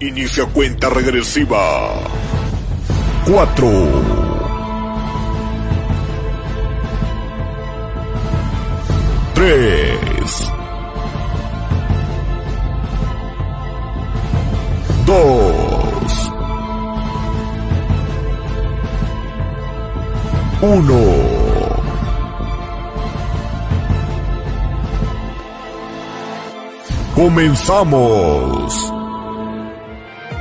Inicia cuenta regresiva. 4. 3. 2. 1. Comenzamos.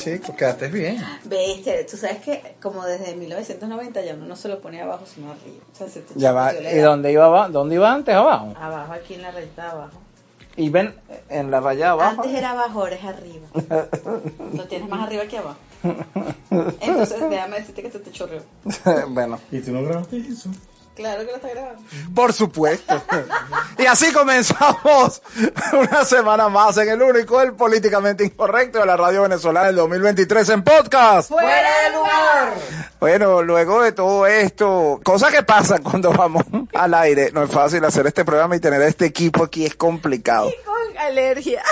Chico, quédate bien. Viste, tú sabes que como desde 1990 ya uno no se lo pone abajo sino arriba. O sea, se te Ya va, ¿y dónde iba, dónde iba antes? Abajo. Abajo, aquí en la rayita de abajo. Y ven en la raya de abajo. Antes era abajo, ahora es arriba. Lo tienes más arriba que abajo. Entonces, déjame decirte que se te chorreó. bueno, ¿Y tú no grabaste eso? Claro que lo está grabando. por supuesto. y así comenzamos una semana más en el único, el políticamente incorrecto de la radio venezolana del 2023 en podcast. ¡Fuera de lugar! Bueno, luego de todo esto, cosas que pasan cuando vamos al aire, no es fácil hacer este programa y tener a este equipo aquí es complicado. Con alergia.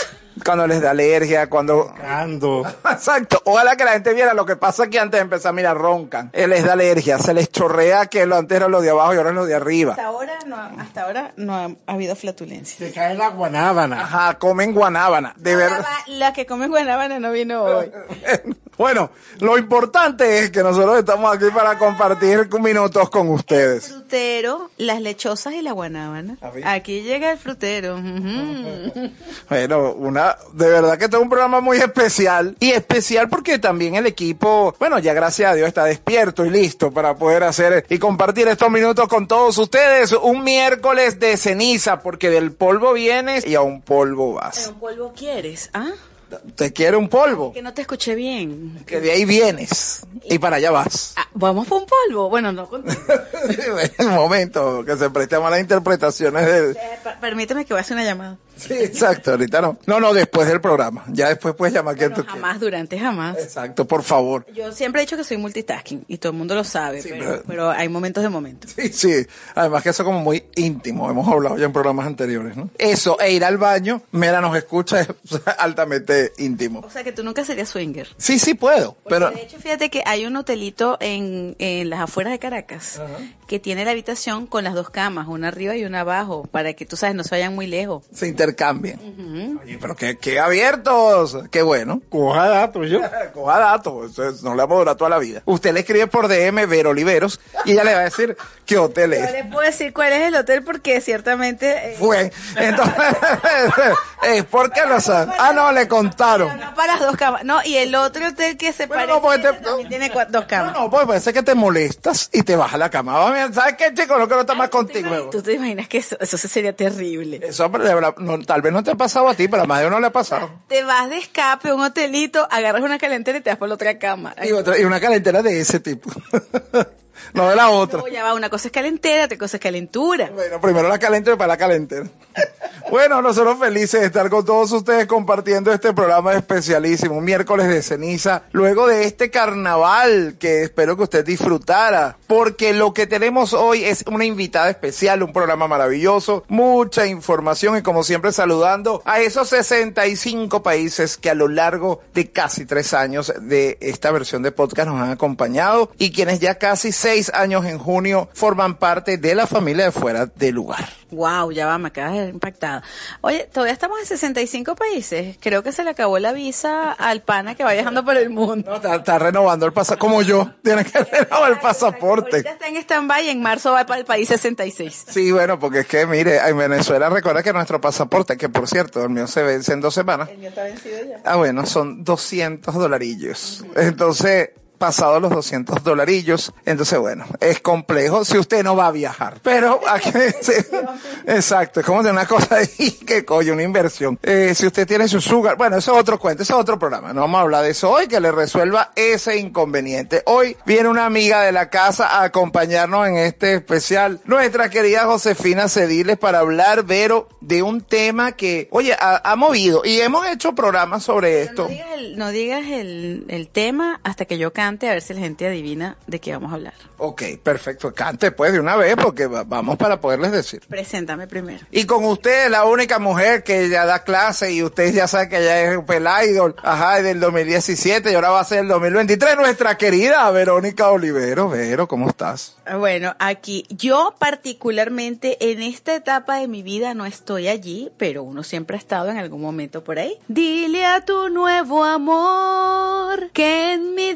Cuando les da alergia, cuando... Ando. Exacto, ojalá que la gente viera lo que pasa aquí antes de empezar, mira, roncan, Eh, les da alergia, se les chorrea que lo antes era lo de abajo y ahora es lo de arriba. Hasta ahora no, ha- hasta ahora no ha, ha habido flatulencia. Se cae la guanábana. Ajá, comen guanábana, de verdad. La que come guanábana no vino hoy. Bueno, lo importante es que nosotros estamos aquí para compartir minutos con ustedes. Frutero, las lechosas y la guanábana. A. Aquí llega el frutero. Bueno, una, de verdad que este es un programa muy especial. Y especial porque también el equipo, bueno, ya gracias a Dios está despierto y listo para poder hacer y compartir estos minutos con todos ustedes. Un miércoles de ceniza, porque del polvo vienes y a un polvo vas. ¿Pero un polvo quieres? ¿Ah? Te quiere un polvo, Que no te escuché bien. que de ahí vienes y para allá vas. Ah, ¿Vamos por un polvo? Bueno, no contigo. un momento, que se preste a malas interpretaciones de... Eh, per- Permíteme que voy a hacer una llamada. Sí, exacto, ahorita no. No, no, después del programa. Ya después puedes llamar quien Bueno, tú quieras. jamás, durante jamás. Exacto, por favor. Yo siempre he dicho que soy multitasking y todo el mundo lo sabe, Sí, pero, pero- pero hay momentos de momentos. Sí, sí. Además que eso es como muy íntimo. Hemos hablado ya en programas anteriores, ¿no? Eso, e ir al baño, mira, nos escucha, es altamente íntimo. O sea que tú nunca serías swinger. Sí, sí puedo, Porque pero... de hecho, fíjate que hay un hotelito en, en las afueras de Caracas que tiene la habitación con las dos camas, una arriba y una abajo, para que tú sabes, no se vayan muy lejos. Se intercambian. Oye, pero qué, qué abiertos. Qué bueno. Coja datos yo. Coja datos, eso es- no le vamos a durar toda la vida. Usted le escribe por DM Vero Oliveros y ella le va a decir qué hotel No es. les puedo decir cuál es el hotel porque ciertamente... eh, Fue. Entonces, es porque lo sabe. Ah, no, le contaron. no para las dos camas. No, y el otro hotel que se Bueno, parece no, porque a ese te- también tiene dos No, camas. no, pues parece que te molestas y te baja la cama. ¿Sabes qué, chico? No quiero estar más ¿Tú te contigo. ¿Tú te imaginas que eso, eso sería terrible? Eso pero verdad, no, tal vez no te ha pasado a ti, pero a más de uno le ha pasado. Te vas de escape a un hotelito, agarras una calentera y te vas por la otra cama. Y, otra- y una calentera de ese tipo. no de la otra. No, ya va, una cosa es calentera, otra cosa es calentura. Bueno, primero la calentera y para la calentera. Bueno, nosotros felices de estar con todos ustedes compartiendo este programa especialísimo, un miércoles de ceniza, luego de este carnaval que espero que usted disfrutara, porque lo que tenemos hoy es una invitada especial, un programa maravilloso, mucha información y como siempre saludando a esos 65 países que a lo largo de casi tres años de esta versión de podcast nos han acompañado y quienes ya casi seis años en junio forman parte de la familia de fuera de lugar. Wow, ya va, me de impactada. Oye, todavía estamos en 65 países. Creo que se le acabó la visa al pana que va viajando por el mundo. No, está, está renovando el pasaporte, como yo, tiene que renovar el pasaporte. Ahorita está en stand-by y en marzo va para el país 66. Sí, bueno, porque es que, mire, en Venezuela recuerda que nuestro pasaporte, que por cierto, el mío se vence en dos semanas. El mío está vencido ya. Ah, bueno, son 200 dolarillos. Entonces, pasados los 200 dolarillos, entonces, bueno, es complejo si usted no va a viajar. Pero, aquí. Exacto, es como de una cosa ahí que coño, una inversión. Eh, si usted tiene su sugar, bueno, eso es otro cuento, eso es otro programa. No vamos a hablar de eso hoy, que le resuelva ese inconveniente. Hoy viene una amiga de la casa a acompañarnos en este especial, nuestra querida Josefina Cediles, para hablar, Vero, de un tema que, oye, ha, ha movido y hemos hecho programas sobre esto. No digas, el, no digas el, el tema hasta que yo cante a ver si la gente adivina de qué vamos a hablar. Ok, perfecto. Cante pues de una vez porque va- vamos para poderles decir. Preséntame primero. Y con usted, la única mujer que ya da clase y usted ya sabe que ella es el idol, ajá, del 2017 y ahora va a ser el 2023, nuestra querida Verónica Olivero. Vero, ¿cómo estás? Bueno, aquí yo particularmente en esta etapa de mi vida no estoy allí, pero uno siempre ha estado en algún momento por ahí. Dile a tu nuevo amor que en mi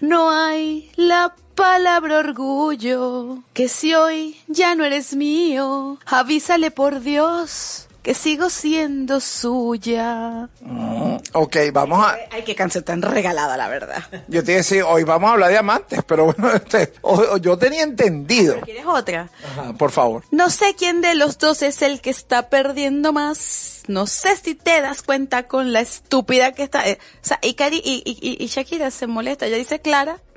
no hay la palabra orgullo, que si hoy ya no eres mío, avísale por Dios que sigo siendo suya. Ok, vamos a... Ay, qué canción tan regalada, la verdad. Yo te iba a decir, hoy vamos a hablar de amantes, pero bueno, este, o- o yo tenía entendido. ¿Quieres otra? Ajá, por favor. No sé quién de los dos es el que está perdiendo más. No sé si te das cuenta con la estúpida que está. eh, o sea, y, Cari- y, y- y Shakira se molesta. Ella dice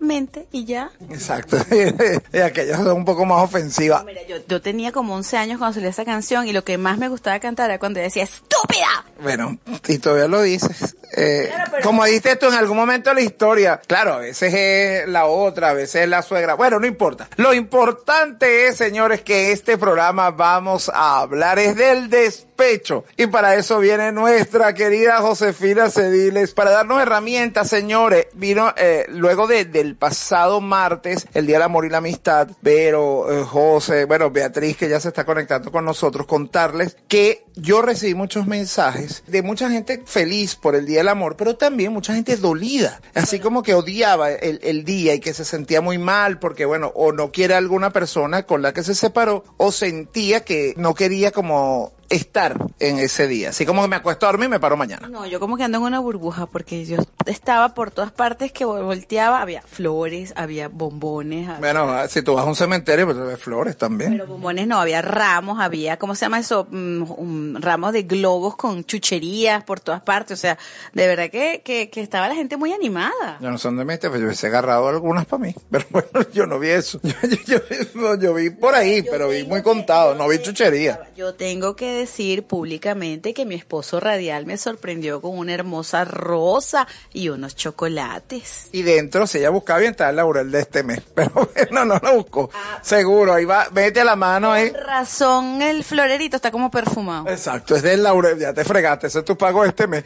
claramente y ya. Exacto. y aquellas son un poco más ofensivas. Mira, yo, yo tenía como 11 años cuando salió esa canción y lo que más me gustaba cantar era cuando decía ¡Estúpida! Bueno, y todavía lo dices. Eh, Claro, pero- Como dijiste tú en algún momento de la historia, claro, a veces es la otra, a veces es la suegra. Bueno, no importa. Lo importante es, señores, que este programa vamos a hablar es del despecho. Y para eso viene nuestra querida Josefina Cediles, para darnos herramientas, señores. Vino eh, luego de- del pasado martes, el Día del Amor y la Amistad, Vero, eh, José, bueno, Beatriz, que ya se está conectando con nosotros, contarles que yo recibí muchos mensajes de mucha gente feliz por el Día del Amor, pero también mucha gente dolida, así como que odiaba el, el día y que se sentía muy mal porque, bueno, o no quiere alguna persona con la que se separó, o sentía que no quería como estar en ese día. Así como que me acuesto a dormir y me paro mañana. No, yo como que ando en una burbuja porque yo estaba por todas partes que vol- volteaba. Había flores, había bombones. había- Bueno, si tú vas a un cementerio, pues ves flores también. Pero bombones no, había ramos, había, ¿cómo se llama eso? Mm, ramos de globos con chucherías por todas partes. O sea, de verdad que, que, que estaba la gente muy animada. Yo no sé dónde me pero yo hubiese agarrado algunas para mí. Pero bueno, yo no vi eso. Yo, yo- yo- yo vi por ahí, pero vi muy contado, no vi chuchería. Yo tengo que decir públicamente que mi esposo radial me sorprendió con una hermosa rosa y unos chocolates. Y dentro, si ella buscaba bien, estaba el laurel de este mes. Pero bueno, no lo buscó. Seguro, ahí va, vete a la mano ahí. Con razón, el florerito está como perfumado. Exacto, es del laurel, ya te fregaste, ese es tu pago este mes.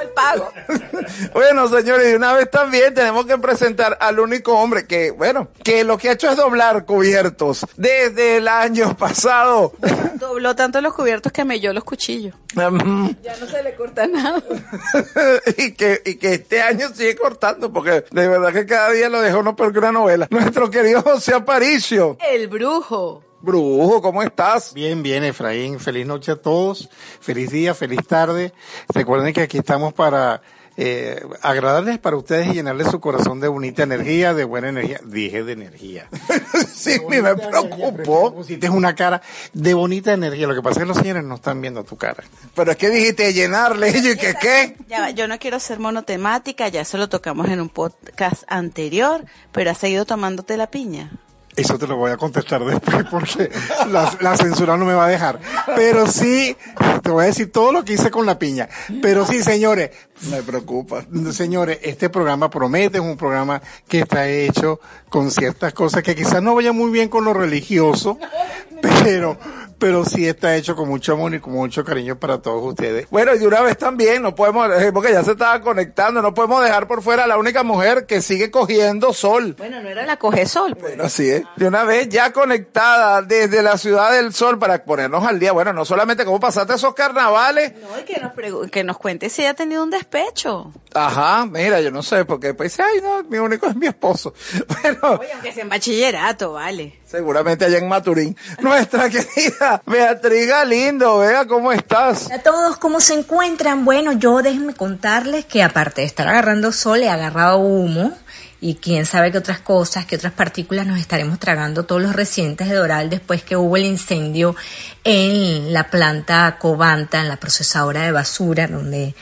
El pago. bueno, señores, y una vez también tenemos que presentar al único hombre que, bueno, que lo que ha hecho es doblar cubiertos desde el año pasado. Dobló tanto los cubiertos que melló los cuchillos. Ya no se le corta nada. y, que, y que este año sigue cortando, porque de verdad que cada día lo deja uno peor que una novela. Nuestro querido José Aparicio. El brujo. Brujo, ¿cómo estás? Bien, bien, Efraín. Feliz noche a todos. Feliz día, feliz tarde. Recuerden que aquí estamos para eh, agradarles para ustedes y llenarles su corazón de bonita energía, de buena energía. Dije de energía. sí, ni me preocupó. Pusiste una cara de bonita energía. Lo que pasa es que los señores no están viendo tu cara. Pero es que dijiste llenarle, y yo, ¿y que qué? Ya yo no quiero ser monotemática, ya eso lo tocamos en un podcast anterior, pero has seguido tomándote la piña. Eso te lo voy a contestar después porque la, la censura no me va a dejar. Pero sí, te voy a decir todo lo que hice con la piña. Pero sí, señores, Me preocupa. Señores, este programa promete, es un programa que está hecho con ciertas cosas que quizás no vayan muy bien con lo religioso, pero, pero sí está hecho con mucho amor y con mucho cariño para todos ustedes. Bueno, y de una vez también, no podemos, eh, porque ya se estaba conectando, no podemos dejar por fuera a la única mujer que sigue cogiendo sol. Bueno, no era la coge sol, pues. Bueno, así es. De una vez ya conectada desde la ciudad del sol para ponernos al día. Bueno, no solamente cómo pasaste esos carnavales. No, y que nos, que nos cuente si ella ha tenido un despecho. Ajá, mira, yo no sé, porque dice, ay, no, mi único es mi esposo. Bueno, Oye, aunque sea en bachillerato, vale. Seguramente allá en Maturín. Nuestra querida Beatriz Galindo, vea cómo estás. A todos, ¿cómo se encuentran? Bueno, yo déjenme contarles que aparte de estar agarrando sol, he agarrado humo y quién sabe qué otras cosas, qué otras partículas nos estaremos tragando todos los residentes de Doral después que hubo el incendio en la planta Covanta, en la procesadora de basura, donde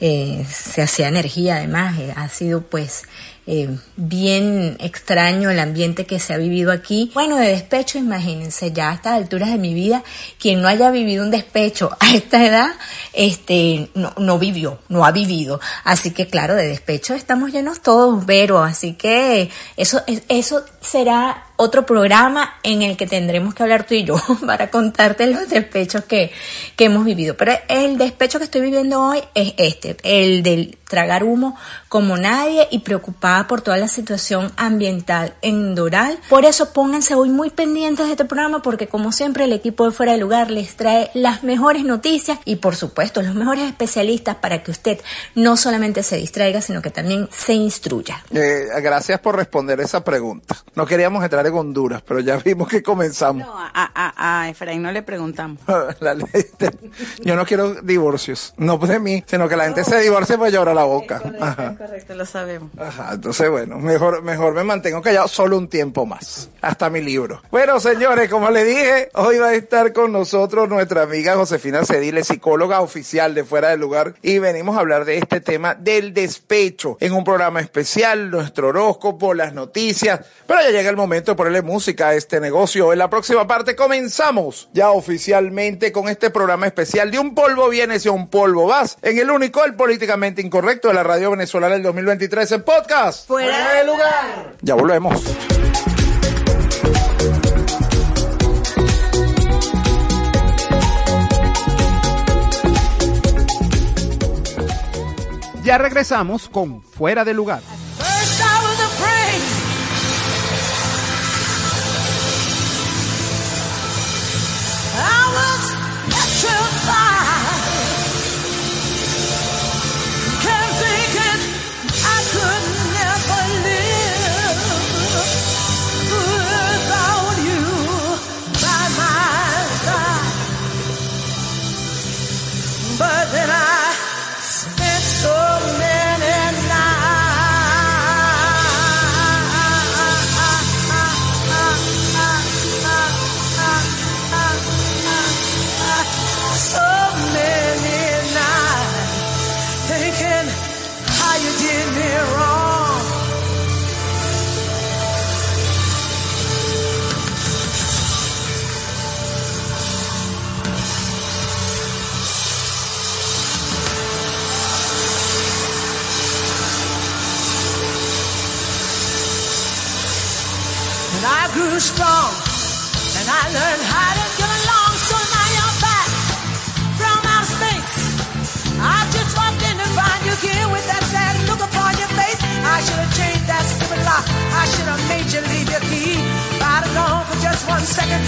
eh, se hacía energía además, eh, ha sido pues eh, bien extraño el ambiente que se ha vivido aquí. Bueno, de despecho, imagínense, ya a estas alturas de mi vida, quien no haya vivido un despecho a esta edad, este, no, no vivió, no ha vivido. Así que claro, de despecho estamos llenos todos, Vero, así que eso, eso será otro programa en el que tendremos que hablar tú y yo para contarte los despechos que, que hemos vivido. Pero el despecho que estoy viviendo hoy es este, el del tragar humo como nadie y preocupada por toda la situación ambiental en Doral. Por eso pónganse hoy muy pendientes de este programa porque como siempre el equipo de Fuera de Lugar les trae las mejores noticias y por supuesto los mejores especialistas para que usted no solamente se distraiga sino que también se instruya. Eh, gracias por responder esa pregunta. No queríamos entrar en Honduras, pero ya vimos que comenzamos. No, a, a, a Efraín no le preguntamos. La ley de- yo no quiero divorcios, no de mí, sino que la gente se divorcie para llorar la boca. Ajá. correcto, lo sabemos. Ajá, entonces bueno, mejor, mejor me mantengo callado solo un tiempo más, hasta mi libro. Bueno, señores, como le dije, hoy va a estar con nosotros nuestra amiga Josefina Cedile, psicóloga oficial de Fuera del Lugar, y venimos a hablar de este tema del despecho en un programa especial, nuestro horóscopo, las noticias, pero ya llega el momento ponerle música a este negocio. En la próxima parte comenzamos ya oficialmente con este programa especial de un polvo vienes y un polvo vas, en el único, el políticamente incorrecto de la radio venezolana del 2023 en podcast. Fuera de lugar. Ya volvemos. Ya regresamos con Fuera de Lugar. Grew strong, and I learned how to get along. So now you're back from outer space. I just walked in to find you here with that sad look upon your face. I should have changed that stupid lock. I should have made you leave your key. I'd have known for just one second,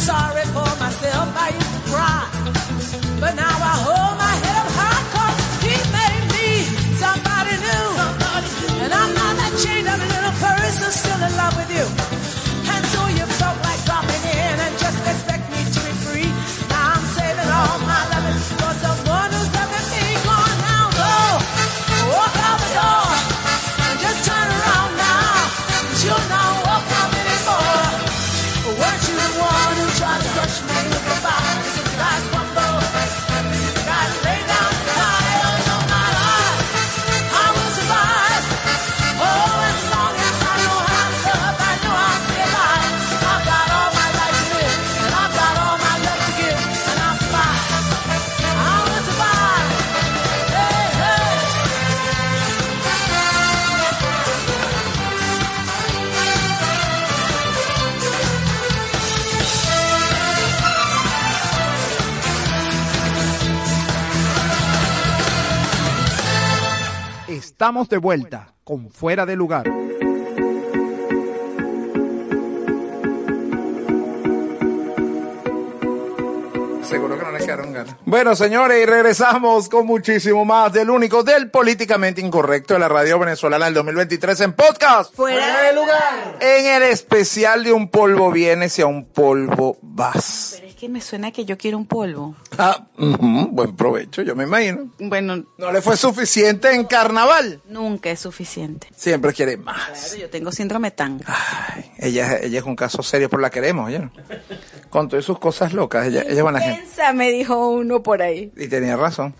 sorry for myself. I used to cry. Estamos de vuelta con Fuera de Lugar. Seguro que no le quedaron ganas. Bueno, señores, y regresamos con muchísimo más del único, del políticamente incorrecto de la radio venezolana del 2023 en podcast. Fuera de lugar. En el especial de un polvo vienes y a un polvo vas. Que me suena que yo quiero un polvo. Ah, buen provecho, yo me imagino. Bueno, No le fue suficiente en carnaval. nunca es suficiente. Siempre quiere más. Claro, yo tengo síndrome tanga. Ay, ella, ella es un caso serio, pero la queremos, ¿oye? Con todas sus cosas locas, ella, ella es buena gente. Piensa, me dijo uno por ahí. Y tenía razón.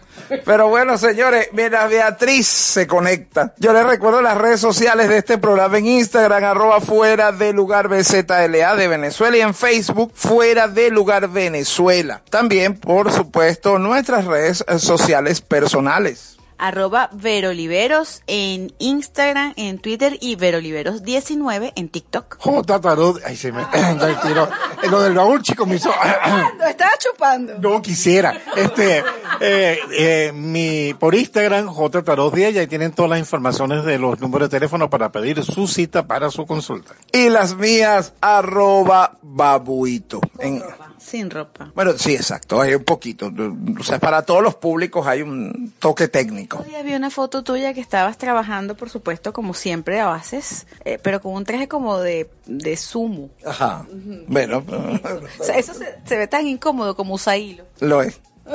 Pero bueno, señores, mira, Beatriz se conecta. Yo les recuerdo las redes sociales de este programa en Instagram, arroba fuera de lugar BZLA de Venezuela y en Facebook, fuera de lugar Venezuela. También, por supuesto, nuestras redes sociales personales. Arroba Veroliveros en Instagram, en Twitter y Veroliveros19 en TikTok. J. Tarot, ay, se me el tiro. Lo del baúl, chico, me hizo. Lo estaba chupando. No quisiera. Este, eh, eh, mi, por Instagram, J. Tarot 10, y ahí tienen todas las informaciones de los números de teléfono para pedir su cita para su consulta. Y las mías, arroba babuito. En- Sin ropa. bueno, sí, exacto, hay un poquito. O sea, para todos los públicos hay un toque técnico. Hoy había una foto tuya que estabas trabajando, por supuesto, como siempre lo haces, eh, pero con un traje como de, de sumo. Ajá. Bueno, O sea, eso se, se ve tan incómodo como usa hilo. Lo es.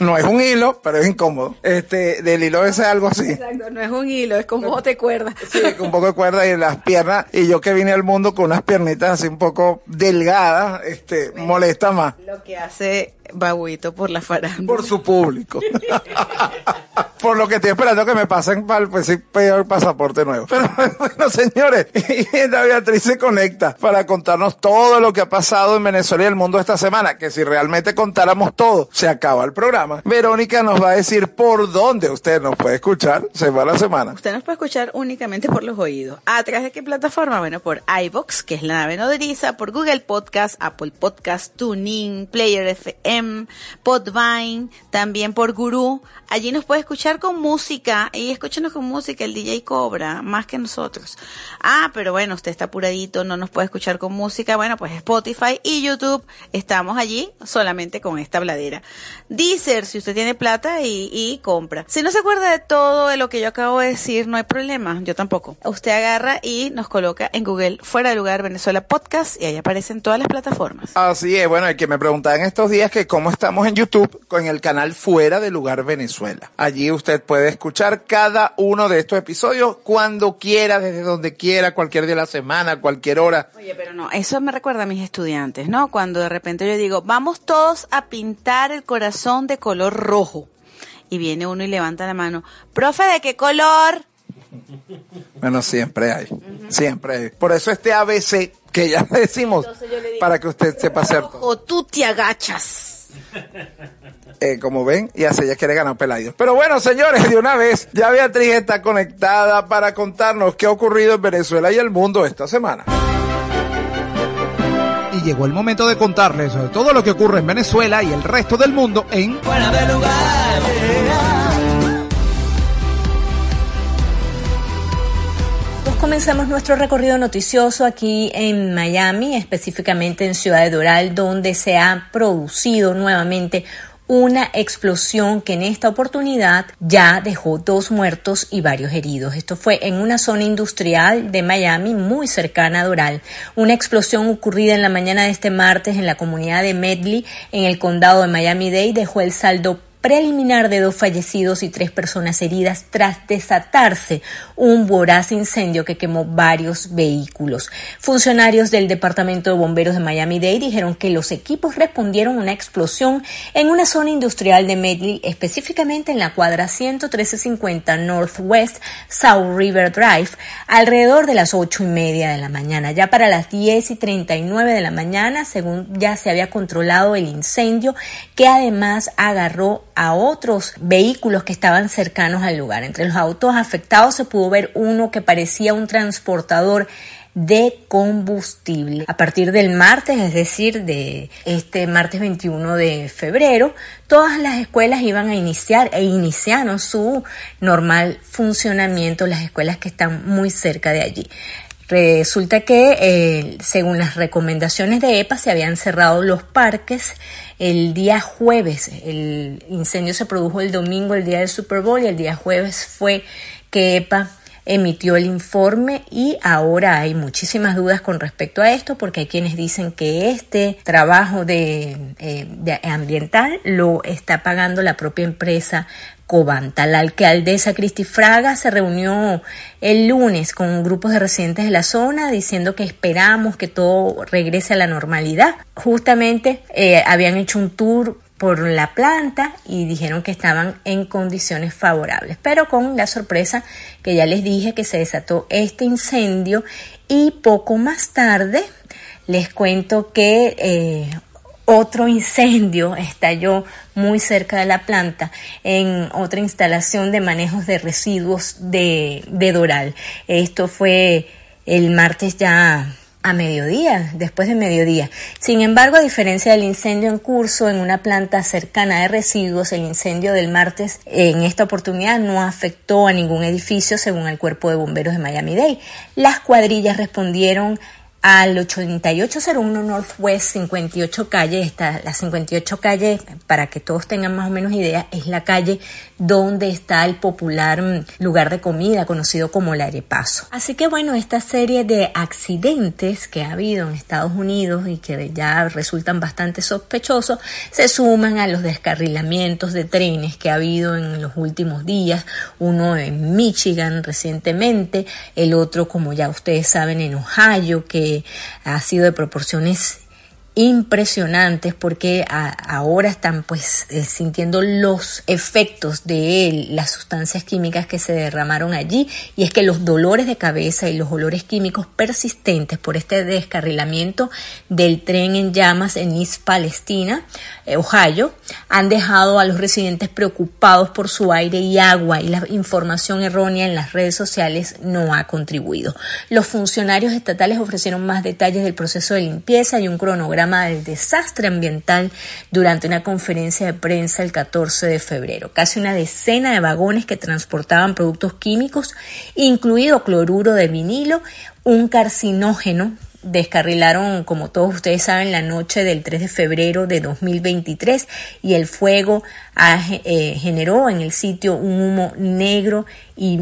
no es un hilo, pero es incómodo. Este, del hilo ese es algo así. Exacto, no es un hilo, es como bote cuerda. Sí, con un poco de cuerda y las piernas. Y yo que vine al mundo con unas piernitas así un poco delgadas, este, molesta más. Lo que hace Babuito por la farándula. Por su público. Por lo que estoy esperando que me pasen para el, pues, sí, peor pasaporte nuevo. Pero bueno, señores, y la Beatriz se conecta para contarnos todo lo que ha pasado en Venezuela y el mundo esta semana. Que si realmente contáramos todo, se acaba el programa. Verónica nos va a decir por dónde usted nos puede escuchar semana a semana. Usted nos puede escuchar únicamente por los oídos. ¿A través de qué plataforma? Bueno, por iBox, que es la nave nodriza, por Google Podcast, Apple Podcast, TuneIn, Player FM, Podvine, también por Guru. Allí nos puede escuchar con música y escúchenos con música, el DJ cobra más que nosotros. Ah, pero bueno, usted está apuradito, no nos puede escuchar con música. Bueno, pues Spotify y YouTube, estamos allí solamente con esta bladera. Deezer, si usted tiene plata y, compra. Si no se acuerda de todo de lo que yo acabo de decir, no hay problema, yo tampoco. Usted agarra y nos coloca en Google Fuera de Lugar Venezuela Podcast y ahí aparecen todas las plataformas. Así es, bueno, el que me preguntaba en estos días que cómo estamos en YouTube con el canal Fuera de Lugar Venezuela. Allí usted puede escuchar cada uno de estos episodios cuando quiera, desde donde quiera, cualquier día de la semana, cualquier hora. Oye, pero no, eso me recuerda a mis estudiantes, ¿no? Cuando de repente yo digo, vamos todos a pintar el corazón de color rojo. Y viene uno y levanta la mano, profe, ¿de qué color? Bueno, siempre hay, siempre hay. Por eso este ABC que ya decimos, digo, para que usted sepa hacer. Rojo, tú te agachas. Eh, como ven, y así ella quiere ganar Pelayo. Pero bueno, señores, de una vez, ya Beatriz está conectada para contarnos qué ha ocurrido en Venezuela y el mundo esta semana. Y llegó el momento de contarles sobre todo lo que ocurre en Venezuela y el resto del mundo en Fuera de lugar. Comenzamos nuestro recorrido noticioso aquí en Miami, específicamente en Ciudad de Doral, donde se ha producido nuevamente una explosión que en esta oportunidad ya dejó dos muertos y varios heridos. Esto fue en una zona industrial de Miami muy cercana a Doral. Una explosión ocurrida en la mañana de este martes en la comunidad de Medley, en el condado de Miami-Dade, dejó el saldo preliminar de dos fallecidos y tres personas heridas tras desatarse un voraz incendio que quemó varios vehículos. Funcionarios del Departamento de Bomberos de Miami-Dade dijeron que los equipos respondieron a una explosión en una zona industrial de Medley, específicamente en la cuadra 11350 Northwest South River Drive, alrededor de las ocho y media de la mañana. Ya para las 10 y 39 de la mañana, según ya se había controlado el incendio, que además agarró a otros vehículos que estaban cercanos al lugar. Entre los autos afectados se pudo ver uno que parecía un transportador de combustible. A partir del martes, es decir, de este martes 21 de febrero, todas las escuelas iban a iniciar e iniciaron su normal funcionamiento, las escuelas que están muy cerca de allí. Resulta que, eh, según las recomendaciones de EPA, se habían cerrado los parques el día jueves. El incendio se produjo el domingo, el día del Super Bowl, y el día jueves fue que EPA emitió el informe y ahora hay muchísimas dudas con respecto a esto porque hay quienes dicen que este trabajo de, eh, de ambiental lo está pagando la propia empresa Cobanta. La alcaldesa Cristi Fraga se reunió el lunes con grupos de residentes de la zona diciendo que esperamos que todo regrese a la normalidad. Justamente eh, habían hecho un tour por la planta y dijeron que estaban en condiciones favorables, pero con la sorpresa que ya les dije que se desató este incendio y poco más tarde les cuento que eh, otro incendio estalló muy cerca de la planta en otra instalación de manejos de residuos de, de Doral. Esto fue el martes ya a mediodía, después de mediodía. Sin embargo, a diferencia del incendio en curso en una planta cercana de residuos, el incendio del martes en esta oportunidad no afectó a ningún edificio según el cuerpo de bomberos de Miami-Dade. Las cuadrillas respondieron al 8801 Northwest 58 calle, está la 58 calle, para que todos tengan más o menos idea, es la calle donde está el popular mm, lugar de comida conocido como el Arepaso. Así que bueno, esta serie de accidentes que ha habido en Estados Unidos y que ya resultan bastante sospechosos, se suman a los descarrilamientos de trenes que ha habido en los últimos días, uno en Michigan recientemente, el otro como ya ustedes saben en Ohio, que ha sido de proporciones impresionantes porque ahora están pues eh, sintiendo los efectos de las sustancias químicas que se derramaron allí y es que los dolores de cabeza y los olores químicos persistentes por este descarrilamiento del tren en llamas en East Palestina, eh, Ohio, han dejado a los residentes preocupados por su aire y agua y la información errónea en las redes sociales no ha contribuido. Los funcionarios estatales ofrecieron más detalles del proceso de limpieza y un cronograma del desastre ambiental durante una conferencia de prensa el 14 de febrero. Casi una decena de vagones que transportaban productos químicos, incluido cloruro de vinilo, un carcinógeno descarrilaron, como todos ustedes saben, la noche del 3 de febrero de 2023 y el fuego eh, generó en el sitio un humo negro y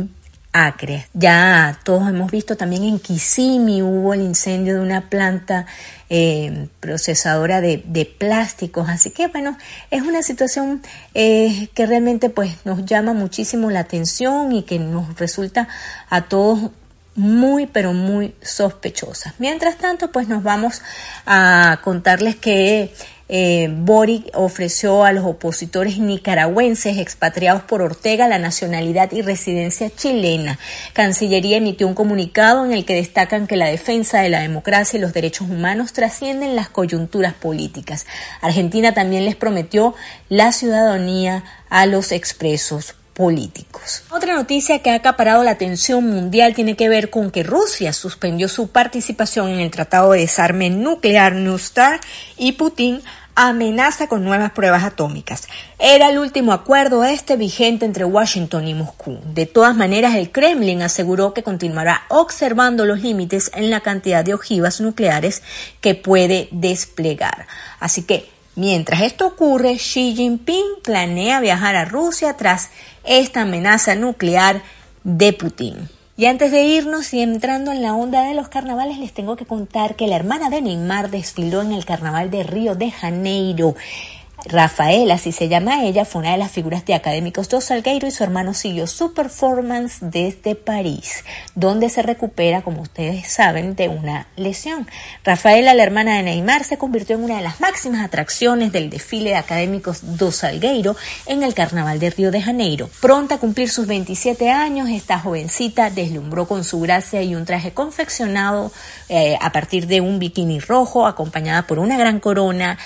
acre. Ya todos hemos visto también en Kissimmee hubo el incendio de una planta eh, procesadora de, plásticos. Así que bueno, es una situación eh, que realmente pues nos llama muchísimo la atención y que nos resulta a todos muy pero muy sospechosa. Mientras tanto, pues nos vamos a contarles que eh, Boric ofreció a los opositores nicaragüenses expatriados por Ortega la nacionalidad y residencia chilena. Cancillería emitió un comunicado en el que destacan que la defensa de la democracia y los derechos humanos trascienden las coyunturas políticas. Argentina también les prometió la ciudadanía a los expresos políticos. Otra noticia que ha acaparado la atención mundial tiene que ver con que Rusia suspendió su participación en el Tratado de Desarme Nuclear NUSTAR y Putin amenaza con nuevas pruebas atómicas. Era el último acuerdo este vigente entre Washington y Moscú. De todas maneras, el Kremlin aseguró que continuará observando los límites en la cantidad de ojivas nucleares que puede desplegar. Así que Mientras esto ocurre, Xi Jinping planea viajar a Rusia tras esta amenaza nuclear de Putin. Y antes de irnos y entrando en la onda de los carnavales, les tengo que contar que la hermana de Neymar desfiló en el carnaval de Río de Janeiro. Rafaela, así se llama ella, fue una de las figuras de Académicos Dos Salgueiro y su hermano siguió su performance desde París, donde se recupera, como ustedes saben, de una lesión. Rafaela, la hermana de Neymar, se convirtió en una de las máximas atracciones del desfile de Académicos Dos Salgueiro en el Carnaval de Río de Janeiro. Pronta a cumplir sus 27 años, esta jovencita deslumbró con su gracia y un traje confeccionado eh, a partir de un bikini rojo, acompañada por una gran corona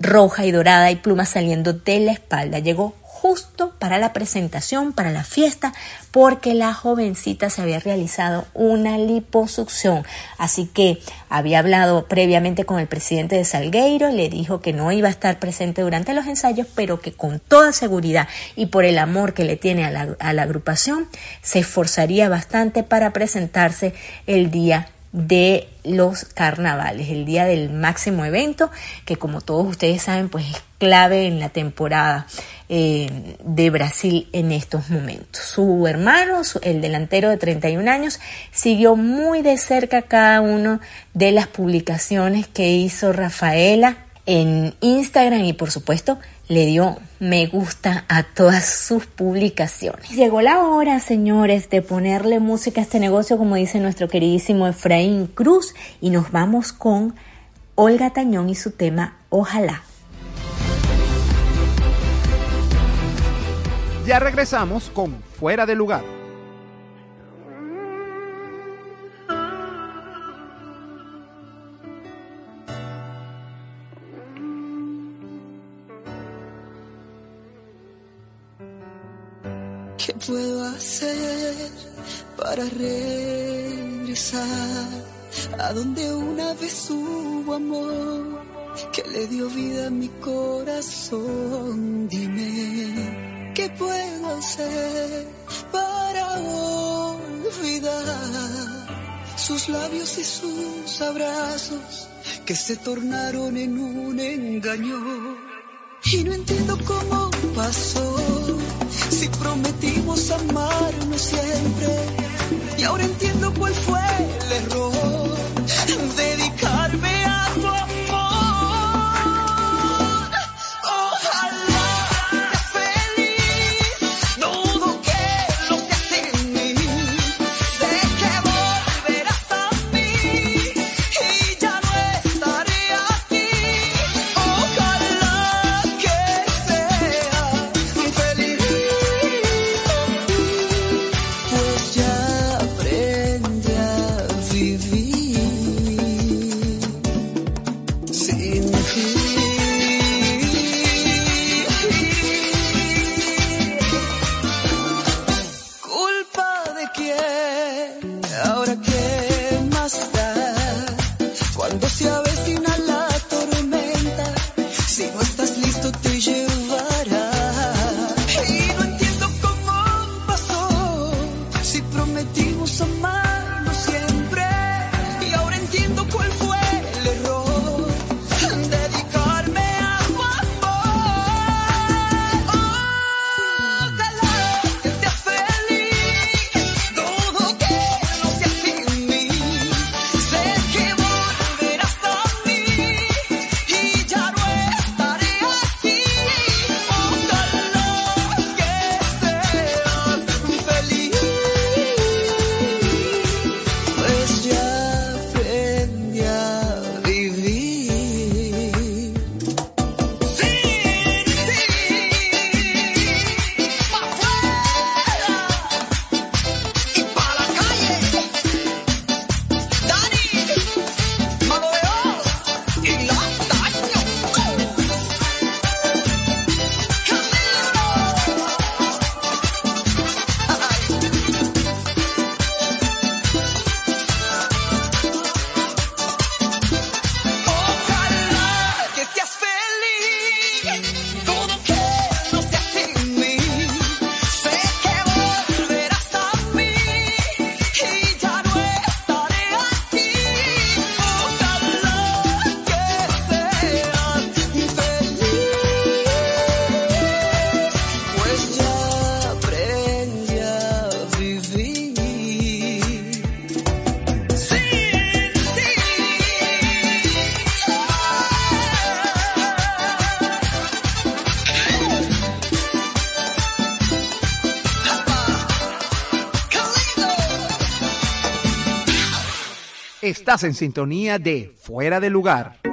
roja y dorada y plumas saliendo de la espalda. Llegó justo para la presentación, para la fiesta, porque la jovencita se había realizado una liposucción. Así que había hablado previamente con el presidente de Salgueiro, le dijo que no iba a estar presente durante los ensayos, pero que con toda seguridad y por el amor que le tiene a la, a la agrupación, se esforzaría bastante para presentarse el día de los carnavales, el día del máximo evento, que como todos ustedes saben, pues es clave en la temporada eh, de Brasil en estos momentos. Su hermano, el delantero de 31 años, siguió muy de cerca cada una de las publicaciones que hizo Rafaela en Instagram y por supuesto le dio me gusta a todas sus publicaciones. Llegó la hora, señores, de ponerle música a este negocio, como dice nuestro queridísimo Efraín Cruz, y nos vamos con Olga Tañón y su tema Ojalá. Ya regresamos con Fuera de Lugar. Puedo hacer para regresar a donde una vez hubo amor que le dio vida a mi corazón? Dime, ¿qué puedo hacer para olvidar sus labios y sus abrazos que se tornaron en un engaño? Y no entiendo cómo pasó. Si prometimos amarnos siempre. Y ahora entiendo cuál fue el error. Estás en sintonía de Fuera de Lugar. Yo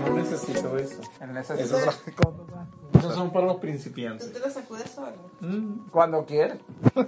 no necesito eso. Esos son para los principiantes. ¿Te lo sacudes solo? Cuando quieras.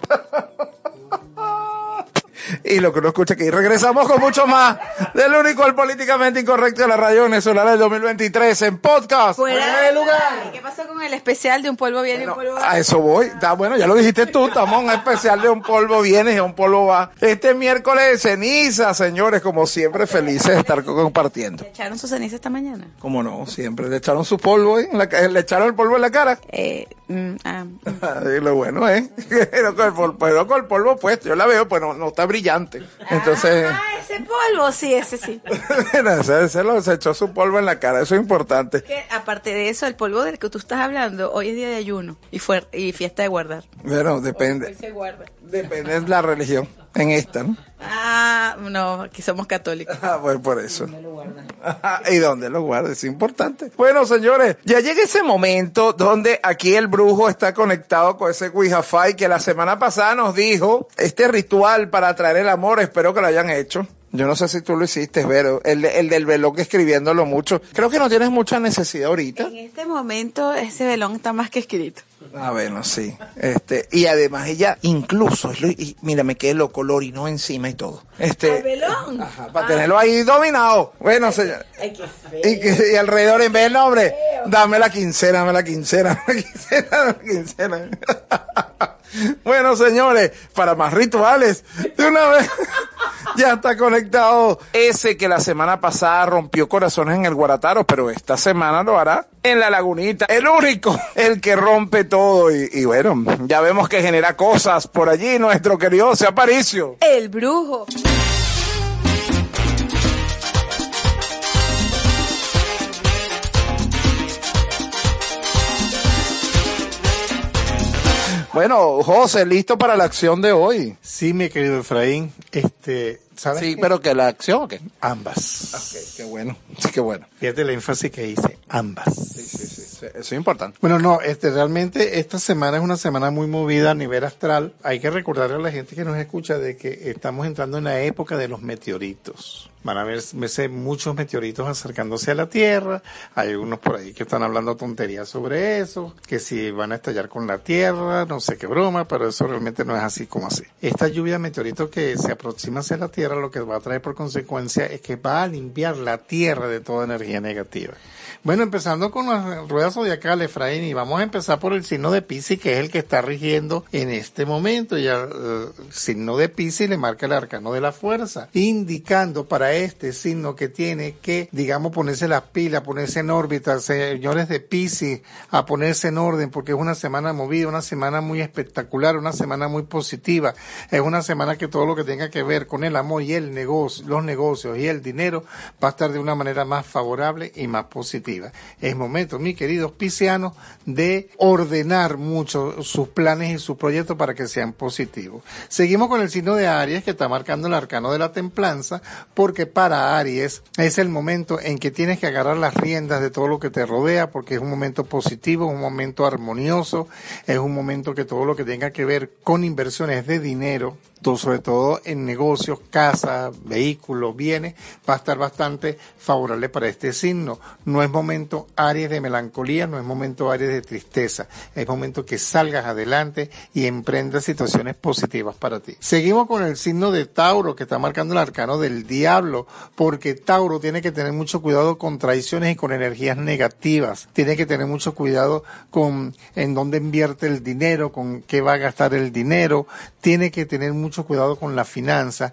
y lo que uno escucha aquí. Regresamos con mucho más del único, el políticamente incorrecto de la radio venezolana del 2023 en podcast. Fuera de lugar. ¿Qué pasó con el especial de un polvo viene y un polvo va? A eso voy. Está bueno, ya lo dijiste tú. Estamos en especial de un polvo viene y un polvo va. Este miércoles de ceniza, señores, como siempre, felices de estar co- compartiendo. ¿Le echaron su ceniza esta mañana? Como no, siempre le echaron su polvo, ¿eh? En la ca- le echaron el polvo en la cara. Eh, mm, ah, mm. Lo bueno es, pero con el polvo, pero con el polvo puesto, yo la veo, pues no, no está brillante. Entonces, Ah, ese polvo, sí, ese sí. se, se lo- se echó su polvo en la cara, eso es importante. Que, aparte de eso, el polvo del que tú estás hablando, hoy es día de ayuno y, fue, y fiesta de guardar. Bueno, Hoy depende, se guarda. depende de la religión, en esta, ¿no? Ah, no, aquí somos católicos. Ah, pues por eso. ¿Y dónde lo guarda? Es importante. Bueno, señores, ya llega ese momento donde aquí el brujo está conectado con ese Wi-Fi que la semana pasada nos dijo este ritual para atraer el amor. Espero que lo hayan hecho. Yo no sé si tú lo hiciste, Vero. El, el del veloque escribiéndolo mucho. Creo que no tienes mucha necesidad ahorita. En este momento, ese velón está más que escrito. Ah, bueno, sí. Este, y además ella incluso, y mira, me quedé lo orinó encima y todo. Este, ¿Al velón? Ajá, para tenerlo ahí dominado. Bueno, señor. Ay, qué feo. Y, que- y alrededor, en vez del nombre, dame la quincena, dame la quincena, dame la quincena, dame la quincena. Bueno, señores, para más rituales, de una vez ya está conectado ese que la semana pasada rompió corazones en el Guarataro, pero esta semana lo hará en la lagunita. El único, el que rompe todo. Y, bueno, ya vemos que genera cosas por allí nuestro querido Aparicio. El brujo. Bueno, José, listo para la acción de hoy. Sí, mi querido Efraín, este, ¿sabes? Sí, pero que la acción, ¿o qué? ambas. Ok, qué bueno. Sí, qué bueno. Fíjate el énfasis que hice, ambas. Sí, sí, sí, sí, Eso es importante. Bueno, no, este, realmente esta semana es una semana muy movida a nivel astral. Hay que recordarle a la gente que nos escucha de que estamos entrando en la época de los meteoritos. Van a ver- verse muchos meteoritos acercándose a la Tierra. Hay algunos por ahí que están hablando tonterías sobre eso, que si van a estallar con la Tierra, no sé qué broma, pero eso realmente no es así como así. Esta lluvia de meteoritos que se aproxima hacia la Tierra lo que va a traer por consecuencia es que va a limpiar la Tierra de toda energía negativa. Bueno, empezando con las ruedas zodiacales, Efraín, y vamos a empezar por el signo de Pisces, que es el que está rigiendo en este momento. Y al eh, signo de Pisces le marca el arcano de la fuerza, indicando para este signo que tiene que, digamos, ponerse las pilas, ponerse en órbita, señores de Pisces, a ponerse en orden, porque es una semana movida, una semana muy espectacular, una semana muy positiva. Es una semana que todo lo que tenga que ver con el amor y el negocio, los negocios y el dinero va a estar de una manera más favorable y más positiva. Es momento, mis queridos piscianos, de ordenar mucho sus planes y sus proyectos para que sean positivos. Seguimos con el signo de Aries que está marcando el arcano de la templanza, porque para Aries es el momento en que tienes que agarrar las riendas de todo lo que te rodea, porque es un momento positivo, un momento armonioso, es un momento que todo lo que tenga que ver con inversiones de dinero, sobre todo en negocios, casa, vehículos, bienes, va a estar bastante favorable para este signo. No es momento Aries de melancolía, no es momento Aries de tristeza, es momento que salgas adelante y emprendas situaciones positivas para ti. Seguimos con el signo de Tauro que está marcando el arcano del diablo, porque Tauro tiene que tener mucho cuidado con traiciones y con energías negativas, tiene que tener mucho cuidado con en dónde invierte el dinero, con qué va a gastar el dinero, tiene que tener mucho cuidado con la finanza,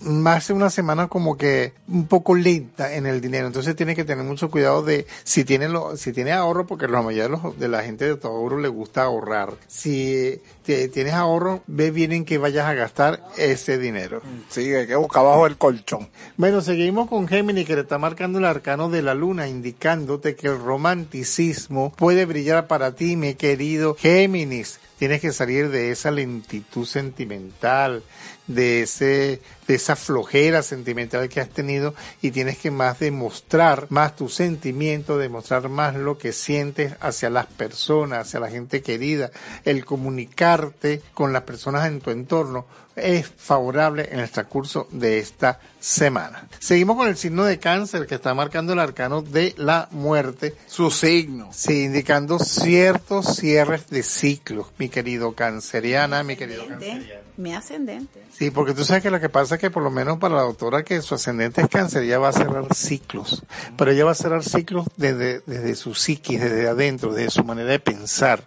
más de una semana como que un poco lenta en el dinero, entonces tiene que tener mucho cuidado de si tiene lo, si tiene ahorro, porque la mayoría de, los- de la gente de Tauro le gusta ahorrar. Si te- tienes ahorro, ve bien en qué vayas a gastar ese dinero. Sí, hay que buscar bajo el colchón. Bueno, seguimos con Géminis que le está marcando el arcano de la luna, indicándote que el romanticismo puede brillar para ti, mi querido Géminis. Tienes que salir de esa lentitud sentimental, de ese de esa flojera sentimental que has tenido y tienes que más demostrar más tu sentimiento, demostrar más lo que sientes hacia las personas, hacia la gente querida, el comunicarte con las personas en tu entorno es favorable en el transcurso de esta semana. Seguimos con el signo de cáncer que está marcando el arcano de la muerte. Su signo. Sí, indicando ciertos cierres de ciclos, mi querido canceriana, mi querido canceriano. Mi ascendente. Sí, porque tú sabes que lo que pasa que por lo menos para la doctora que su ascendente es cáncer, ella va a cerrar ciclos, pero ella va a cerrar ciclos desde, desde su psiquis, desde adentro, desde su manera de pensar.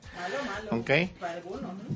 ¿Ok?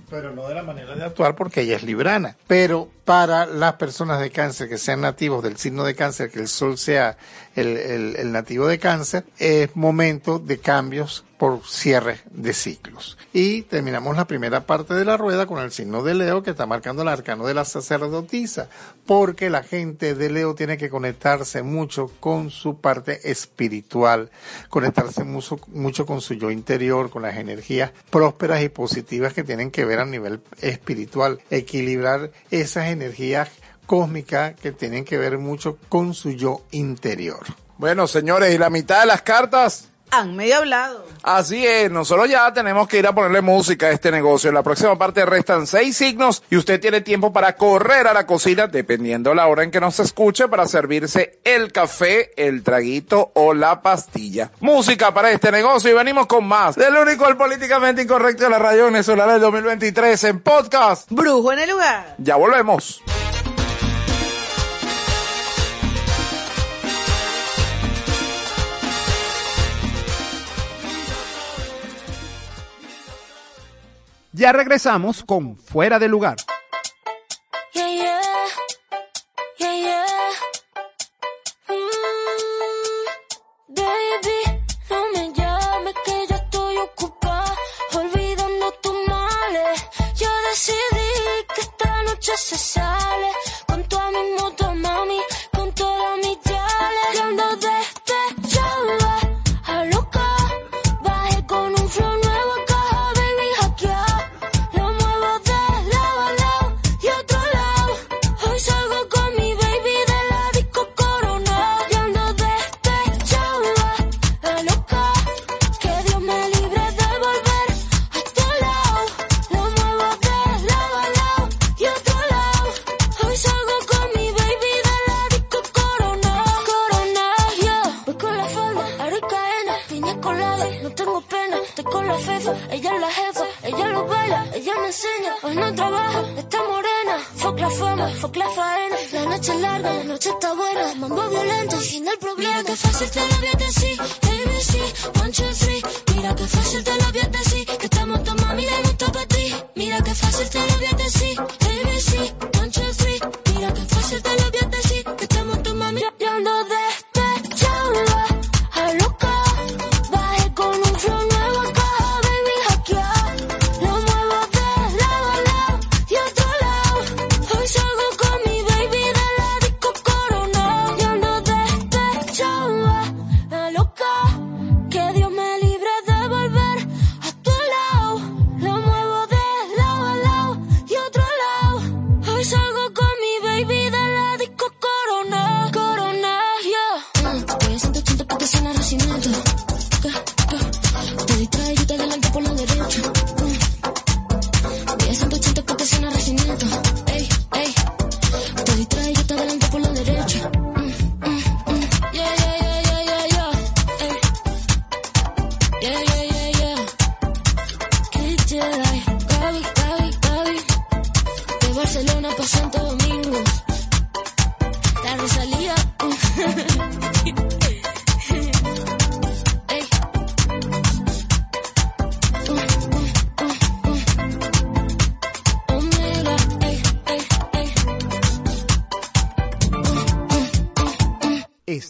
Pero no de la manera de actuar porque ella es librana. Pero para las personas de cáncer que sean nativos del signo de cáncer, que el sol sea el, el- el nativo de cáncer, es momento de cambios por cierre de ciclos. Y terminamos la primera parte de la rueda con el signo de Leo que está marcando el arcano de la sacerdotisa, porque la gente de Leo tiene que conectarse mucho con su parte espiritual, conectarse mucho, mucho con su yo interior, con las energías prósperas y positivas que tienen que ver a nivel espiritual, equilibrar esas energías cósmicas que tienen que ver mucho con su yo interior. Bueno, señores, y la mitad de las cartas. Han medio hablado. Así es, nosotros ya tenemos que ir a ponerle música a este negocio. En la próxima parte restan seis signos y usted tiene tiempo para correr a la cocina, dependiendo la hora en que nos escuche, para servirse el café, el traguito o la pastilla. Música para este negocio y venimos con más del único, el políticamente incorrecto de la radio venezolana del 2023 en podcast. Brujo en el lugar. Ya volvemos. Ya regresamos con Fuera de Lugar. Yeah, yeah. Yeah. Mm, baby, no me llames que ya estoy ocupada, olvidando tus males. Yo decidí que esta noche se sale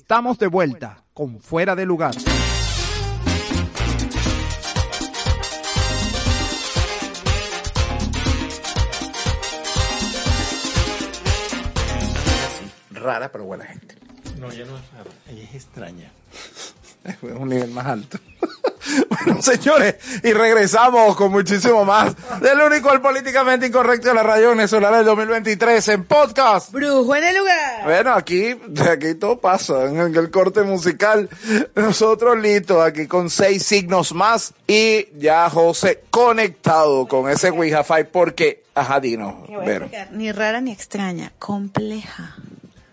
Estamos de vuelta con Fuera de Lugar. Rara, pero buena gente. No, ella no es rara, ella es extraña. Es un nivel más alto. Bueno, señores, y regresamos con muchísimo más del único, el políticamente incorrecto de la radio venezolana del 2023 en podcast. Brujo en el lugar. Bueno, aquí, aquí todo pasa en el corte musical. Nosotros listos aquí con seis signos más y ya José conectado con ese Wi-Fi porque, ajá, explicar, Ni rara ni extraña, compleja.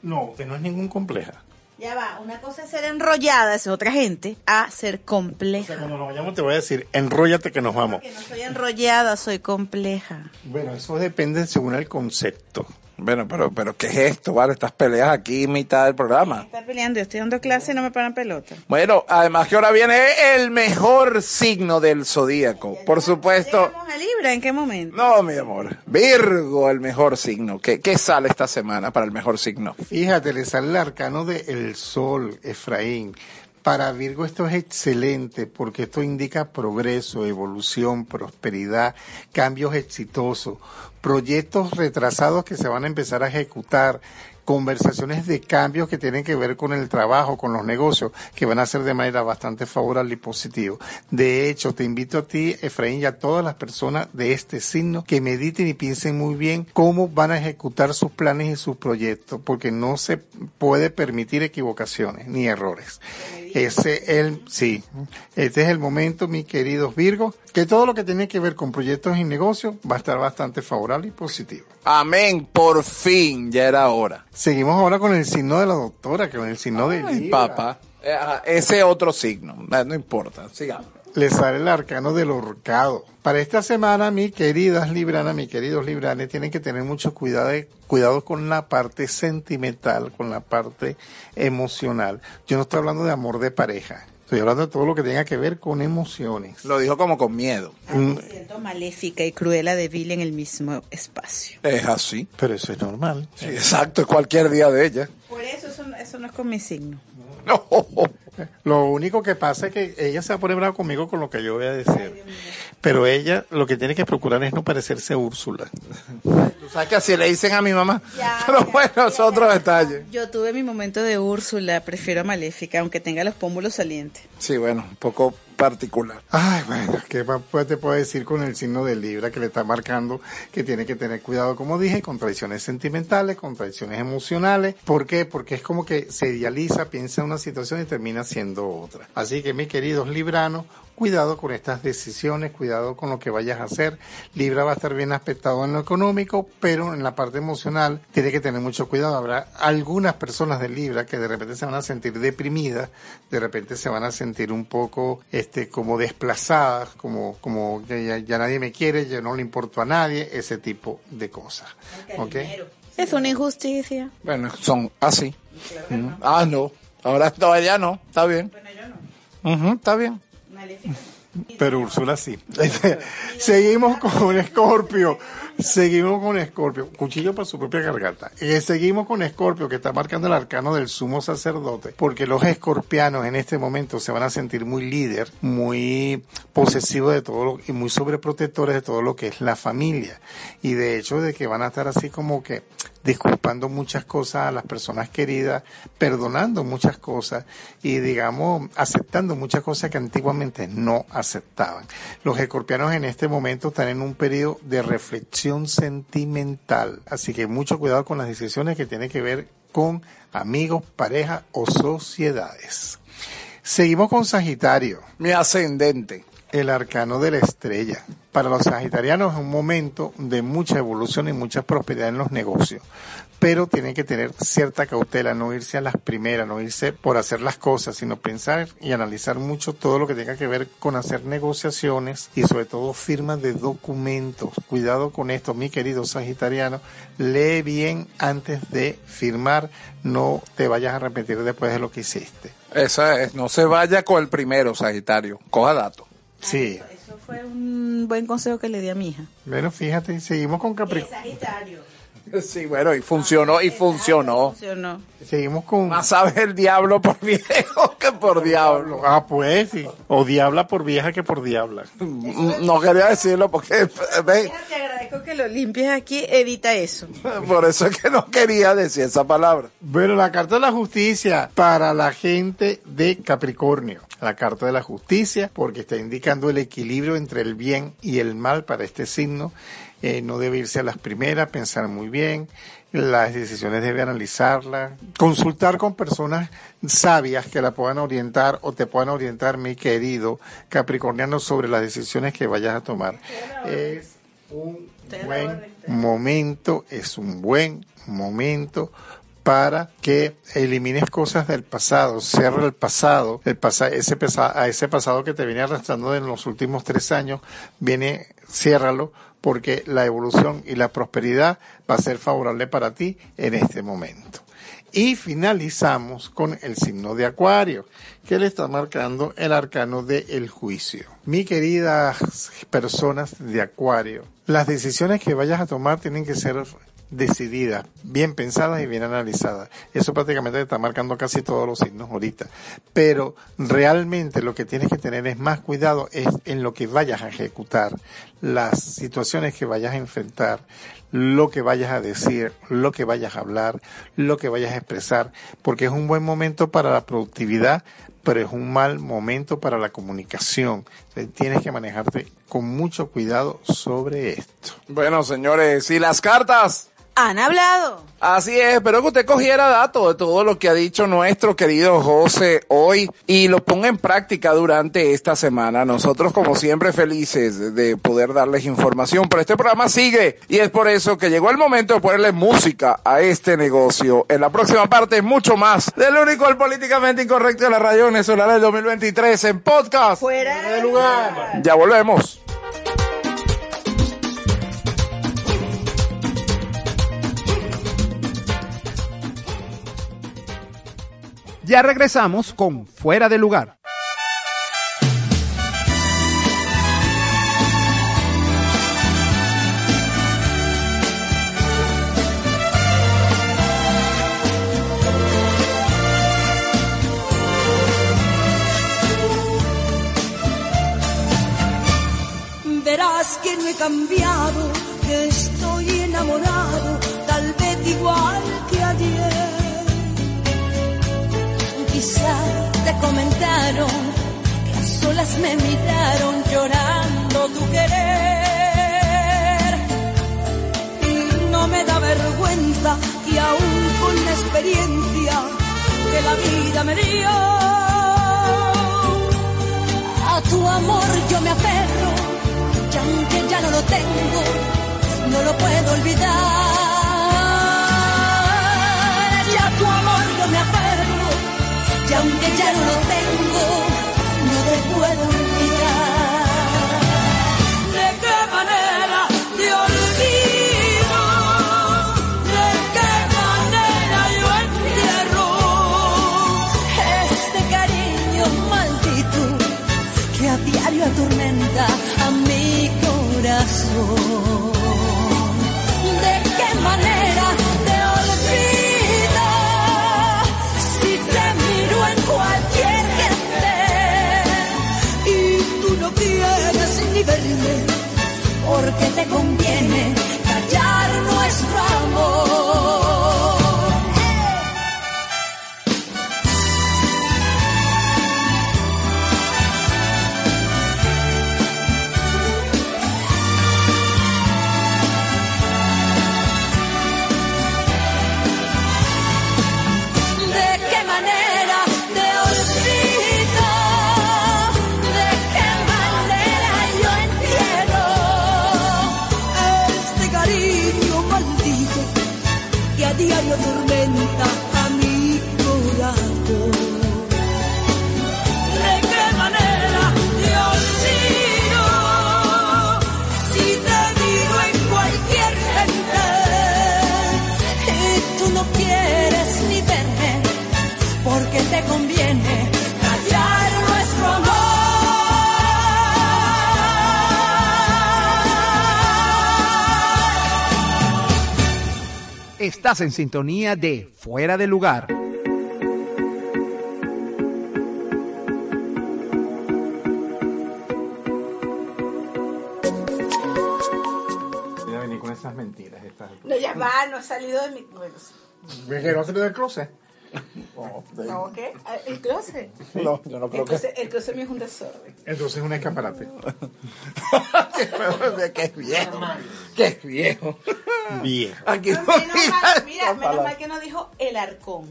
No, usted no es ningún compleja. Ya va, una cosa es ser enrollada, es otra gente, a ser compleja. Cuando nos vayamos te voy a decir, enróllate que nos vamos. No soy enrollada, soy compleja. Bueno, eso depende según el concepto. Bueno, pero, pero, ¿qué es esto? Vale, estas peleas aquí en mitad del programa. Está peleando, yo estoy dando clase y no me paran pelota. Bueno, además que ahora viene el mejor signo del zodíaco. Por supuesto. ¿Llegamos a Libra en qué momento? No, mi amor. Virgo, el mejor signo. ¿Qué, qué sale esta semana para el mejor signo? Fíjate, le sale el arcano de El Sol, Efraín. Para Virgo esto es excelente porque esto indica progreso, evolución, prosperidad, cambios exitosos, proyectos retrasados que se van a empezar a ejecutar, conversaciones de cambios que tienen que ver con el trabajo, con los negocios, que van a ser de manera bastante favorable y positiva. De hecho, te invito a ti, Efraín, y a todas las personas de este signo que mediten y piensen muy bien cómo van a ejecutar sus planes y sus proyectos, porque no se puede permitir equivocaciones ni errores. Ese el, sí, este es el momento, mis queridos Virgos, que todo lo que tiene que ver con proyectos y negocios va a estar bastante favorable y positivo. Amén, por fin, ya era hora. Seguimos ahora con el signo de la doctora, con el signo de Libra. papá. Eh, ese otro signo, no importa, sigamos. Le sale el arcano del horcado. Para esta semana, mis queridas libranas, mis queridos libranes, tienen que tener mucho cuidado, cuidado con la parte sentimental, con la parte emocional. Yo no estoy hablando de amor de pareja. Estoy hablando de todo lo que tenga que ver con emociones. Lo dijo como con miedo. Mm, Me siento maléfica y cruela de vil en el mismo espacio. Es así. Pero eso es normal. Sí, exacto, es cualquier día de ella. Por eso eso, eso no es con mi signo. No. Lo único que pasa es que ella se va a poner brava conmigo con lo que yo voy a decir. Pero ella lo que tiene que procurar es no parecerse a Úrsula. Tú sabes que así le dicen a mi mamá. Pero bueno, es otro detalle. Yo tuve mi momento de Úrsula, prefiero a Maléfica, aunque tenga los pómulos salientes. Sí, bueno, un poco particular. Ay, bueno, ¿qué más pues te puedo decir con el signo de Libra que le está marcando que tiene que tener cuidado, como dije, con traiciones sentimentales, con traiciones emocionales? ¿Por qué? Porque es como que se idealiza, piensa en una situación y termina siendo otra. Así que, mis queridos libranos, cuidado con estas decisiones, cuidado con lo que vayas a hacer. Libra va a estar bien aspectado en lo económico, pero en la parte emocional tiene que tener mucho cuidado. Habrá algunas personas de Libra que de repente se van a sentir deprimidas, de repente se van a sentir un poco este como desplazadas, como como que ya, ya nadie me quiere, ya no le importo a nadie, ese tipo de cosas. ¿Ok? Es una injusticia. Bueno, son así. Mm. Ah, no. Ahora todavía no. Está bien. Ujú, está bien. Pero Úrsula sí. seguimos con Escorpio. Seguimos con Escorpio. Cuchillo para su propia garganta. Eh, seguimos con Escorpio, que está marcando el arcano del sumo sacerdote. Porque los escorpianos en este momento se van a sentir muy líder, muy posesivos de todo lo, y muy sobreprotectores de todo lo que es la familia. Y de hecho, de que van a estar así como que disculpando muchas cosas a las personas queridas, perdonando muchas cosas y digamos aceptando muchas cosas que antiguamente no aceptaban. Los escorpianos en este momento están en un periodo de reflexión sentimental, así que mucho cuidado con las decisiones que tienen que ver con amigos, pareja o sociedades. Seguimos con Sagitario Mi ascendente. el arcano de la estrella. Para los sagitarianos es un momento de mucha evolución y mucha prosperidad en los negocios, pero tienen que tener cierta cautela, no irse a las primeras, no irse por hacer las cosas, sino pensar y analizar mucho todo lo que tenga que ver con hacer negociaciones y sobre todo firmas de documentos. Cuidado con esto, mi querido sagitariano, lee bien antes de firmar, no te vayas a arrepentir después de lo que hiciste. Esa es. No se vaya con el primero, Sagitario. Coja dato. Sí. Eso fue un buen consejo que le di a mi hija. Bueno, fíjate, seguimos con Capricornio. Sagitario. Sí, bueno, y funcionó, y funcionó. Funcionó. Seguimos con... Más sabe el diablo por viejo que por diablo. Ah, pues sí. O diabla por vieja que por diabla. Mm, No quería decirlo porque, ve, Te agradezco que lo limpies aquí, edita eso. por eso es que no quería decir esa palabra. Bueno, la carta de la justicia para la gente de Capricornio. la carta de la justicia, porque está indicando el equilibrio entre el bien y el mal para este signo. Eh, no debe irse a las primeras, pensar muy bien, las decisiones debe analizarlas, consultar con personas sabias que la puedan orientar o te puedan orientar, mi querido Capricorniano, sobre las decisiones que vayas a tomar. Es un buen momento, es un buen momento para que elimines cosas del pasado, cierra el pasado, el pasa, ese pesa- a ese pasado que te viene arrastrando en los últimos tres años, viene, ciérralo, porque la evolución y la prosperidad va a ser favorable para ti en este momento. Y finalizamos con el signo de Acuario, que le está marcando el arcano del el juicio. Mi queridas personas de Acuario, las decisiones que vayas a tomar tienen que ser decididas, bien pensadas y bien analizadas. Eso prácticamente te está marcando casi todos los signos ahorita. Pero realmente lo que tienes que tener es más cuidado es en lo que vayas a ejecutar, las situaciones que vayas a enfrentar, lo que vayas a decir, lo que vayas a hablar, lo que vayas a expresar, porque es un buen momento para la productividad, pero es un mal momento para la comunicación. Tienes que manejarte con mucho cuidado sobre esto. Bueno, señores, y las cartas. Han hablado. Así es, espero que usted cogiera datos de todo lo que ha dicho nuestro querido José hoy y lo ponga en práctica durante esta semana. Nosotros, como siempre, felices de poder darles información, pero este programa sigue y es por eso que llegó el momento de ponerle música a este negocio. En la próxima parte, mucho más del único, políticamente incorrecto de la radio venezolana del 2023 en podcast. Fuera de lugar. Ya volvemos. Ya regresamos con Fuera de lugar. Verás que no he cambiado, que estoy enamorado, comentaron que a solas me miraron llorando tu querer. Y no me da vergüenza que aún con la experiencia que la vida me dio, a tu amor yo me aferro y aunque ya no lo tengo, no lo puedo olvidar. Y a tu amor yo me aferro, y aunque ya no lo tengo, no te puedo olvidar. ¿De qué manera te olvido? ¿De qué manera yo entierro este cariño maldito? que a diario atormenta a mi corazón. Porque te conviene te conviene callar nuestro amor. Estás en sintonía de Fuera de lugar. Voy a venir con esas mentiras. Estas... No, ya va, no ha salido de mi... Bueno, sí. ¿Ves que no se le del closet? No, ¿qué? Ah, El closet. No, yo no creo El que. closet, el closet mío es un desorden. Entonces es un escaparate. que es viejo. Que es viejo. Aquí no Menos mal, mira, menos mal que no dijo el arcón.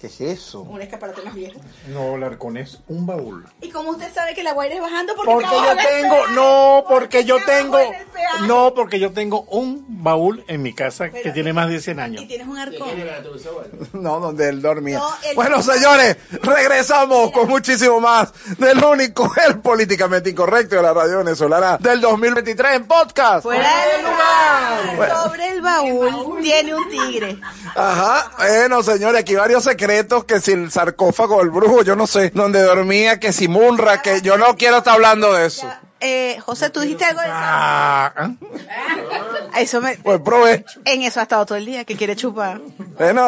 ¿Qué es eso? Un escaparate más viejo. No, el arcón es un baúl. Y como usted sabe que la guaira es bajando porque, Porque yo en el tengo, peaje. no, porque yo tengo, el no, porque yo tengo un baúl en mi casa que tiene más de 100 años. Y tienes un arcón. No, donde él dormía. No, el- Bueno, señores, regresamos con muchísimo más del único, el políticamente incorrecto de la radio venezolana del 2023 en podcast. Fuera del lugar. Sobre el baúl tiene un tigre. Ajá, bueno, señores, aquí varios secretos, que si el sarcófago del brujo, yo no sé, donde dormía, que si Munra, que yo no quiero estar hablando de eso. Eh, José, tú dijiste algo de eso. Ah. Eso me, Pues provecho. en eso ha estado todo el día, que quiere chupar. Bueno,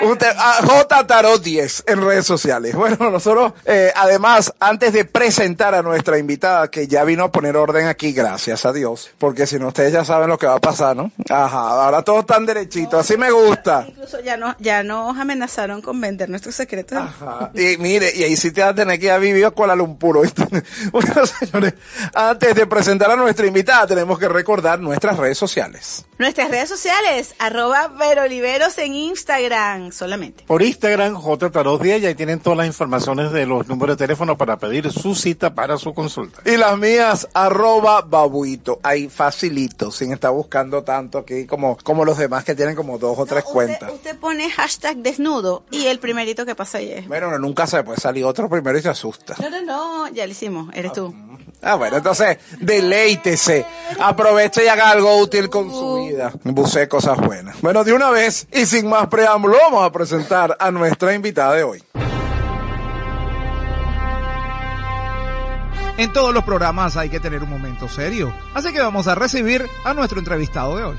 J Tarot 10 en redes sociales. Bueno, nosotros, eh, además, antes de presentar a nuestra invitada, que ya vino a poner orden aquí, gracias a Dios, porque si no, ustedes ya saben lo que va a pasar, ¿no? Ajá, ahora todos están derechitos, así me gusta. Incluso ya, no, ya nos amenazaron con vender nuestros secretos. Ajá. Y mire, y ahí sí te vas a tener que ir a vivir a Kuala Lumpur. Bueno, señores, antes de presentar a nuestra invitada, tenemos que recordar nuestras redes sociales. Nuestras redes sociales, arroba Veroliveros en Instagram solamente. Por Instagram, J Tarot 10, y ahí tienen todas las informaciones de los números de teléfono para pedir su cita para su consulta. Y las mías, arroba babuito. Ahí facilito, sin estar buscando tanto aquí como, como los demás que tienen como dos o tres cuentas. Usted, pone hashtag desnudo y el primerito que pasa ahí es. Bueno, nunca se puede salir otro primero y se asusta. No, no, no, ya lo hicimos, eres tú. Ah, bueno, entonces, deleítese. Aproveche y haga algo útil con su vida. Busque cosas buenas. Bueno, de una vez y sin más preámbulo, vamos a presentar a nuestra invitada de hoy. En todos los programas hay que tener un momento serio. Así que vamos a recibir a nuestro entrevistado de hoy.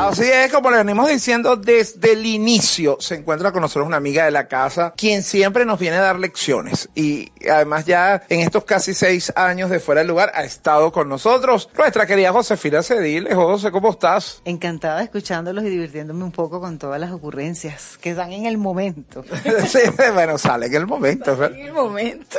Así es, como le venimos diciendo desde el inicio, se encuentra con nosotros una amiga de la casa, quien siempre nos viene a dar lecciones. Y además ya en estos casi seis años de fuera del lugar ha estado con nosotros nuestra querida Josefina Cediles. José, ¿cómo estás? Encantada escuchándolos y divirtiéndome un poco con todas las ocurrencias que dan en el momento. Sí, bueno, sale en el momento. ¿verdad? En el momento.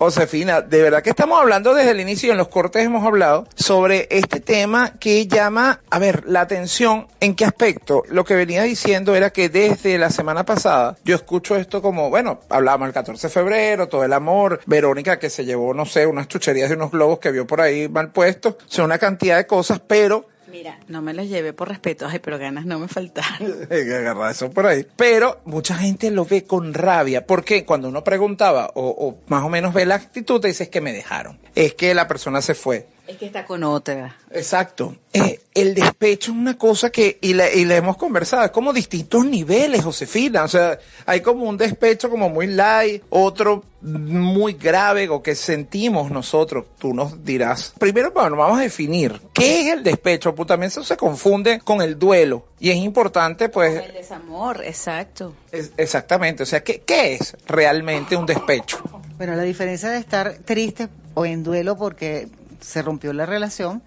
Josefina, de verdad que estamos hablando desde el inicio en los cortes hemos hablado sobre este tema que llama, a ver, la atención. ¿En qué aspecto? Lo que venía diciendo era que desde la semana pasada yo escucho esto como, bueno, hablábamos el 14 de febrero, todo el amor, Verónica que se llevó, no sé, unas chucherías de unos globos que vio por ahí mal puestos, o sea, una cantidad de cosas, pero Mira, no me los llevé por respeto, ay, pero ganas no me faltaron. Hay que agarrar eso por ahí. Pero mucha gente lo ve con rabia. Porque cuando uno preguntaba o, o más o menos ve la actitud, te dices que me dejaron. Es que la persona se fue. Es que está con otra. Exacto. Eh, el despecho es una cosa que, y la, y la hemos conversado, es como distintos niveles, Josefina. O sea, hay como un despecho como muy light, otro muy grave, o que sentimos nosotros. Tú nos dirás. Primero, bueno, vamos a definir qué es el despecho, porque también eso se confunde con el duelo. Y es importante, pues, El desamor, exacto. es- exactamente. O sea, ¿qué, ¿qué es realmente un despecho? Bueno, la diferencia de estar triste o en duelo porque se rompió la relación,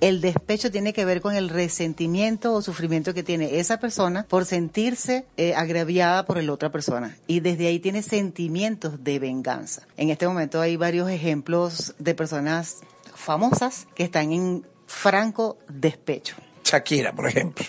el despecho tiene que ver con el resentimiento o sufrimiento que tiene esa persona por sentirse eh, agraviada por la otra persona. Y desde ahí tiene sentimientos de venganza. En este momento hay varios ejemplos de personas famosas que están en franco despecho. Shakira, por ejemplo.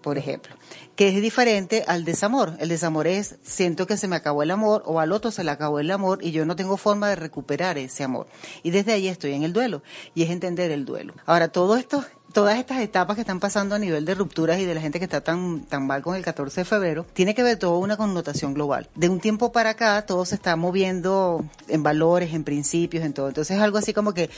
por ejemplo, que es diferente al desamor. El desamor es siento que se me acabó el amor o al otro se le acabó el amor y yo no tengo forma de recuperar ese amor. Y desde ahí estoy en el duelo y es entender el duelo. Ahora, todo esto Todas estas etapas que están pasando a nivel de rupturas y de la gente que está tan, tan mal con el 14 de febrero, tiene que ver todo una connotación global. De un tiempo para acá, todo se está moviendo en valores, en principios, en todo. Entonces es algo así como que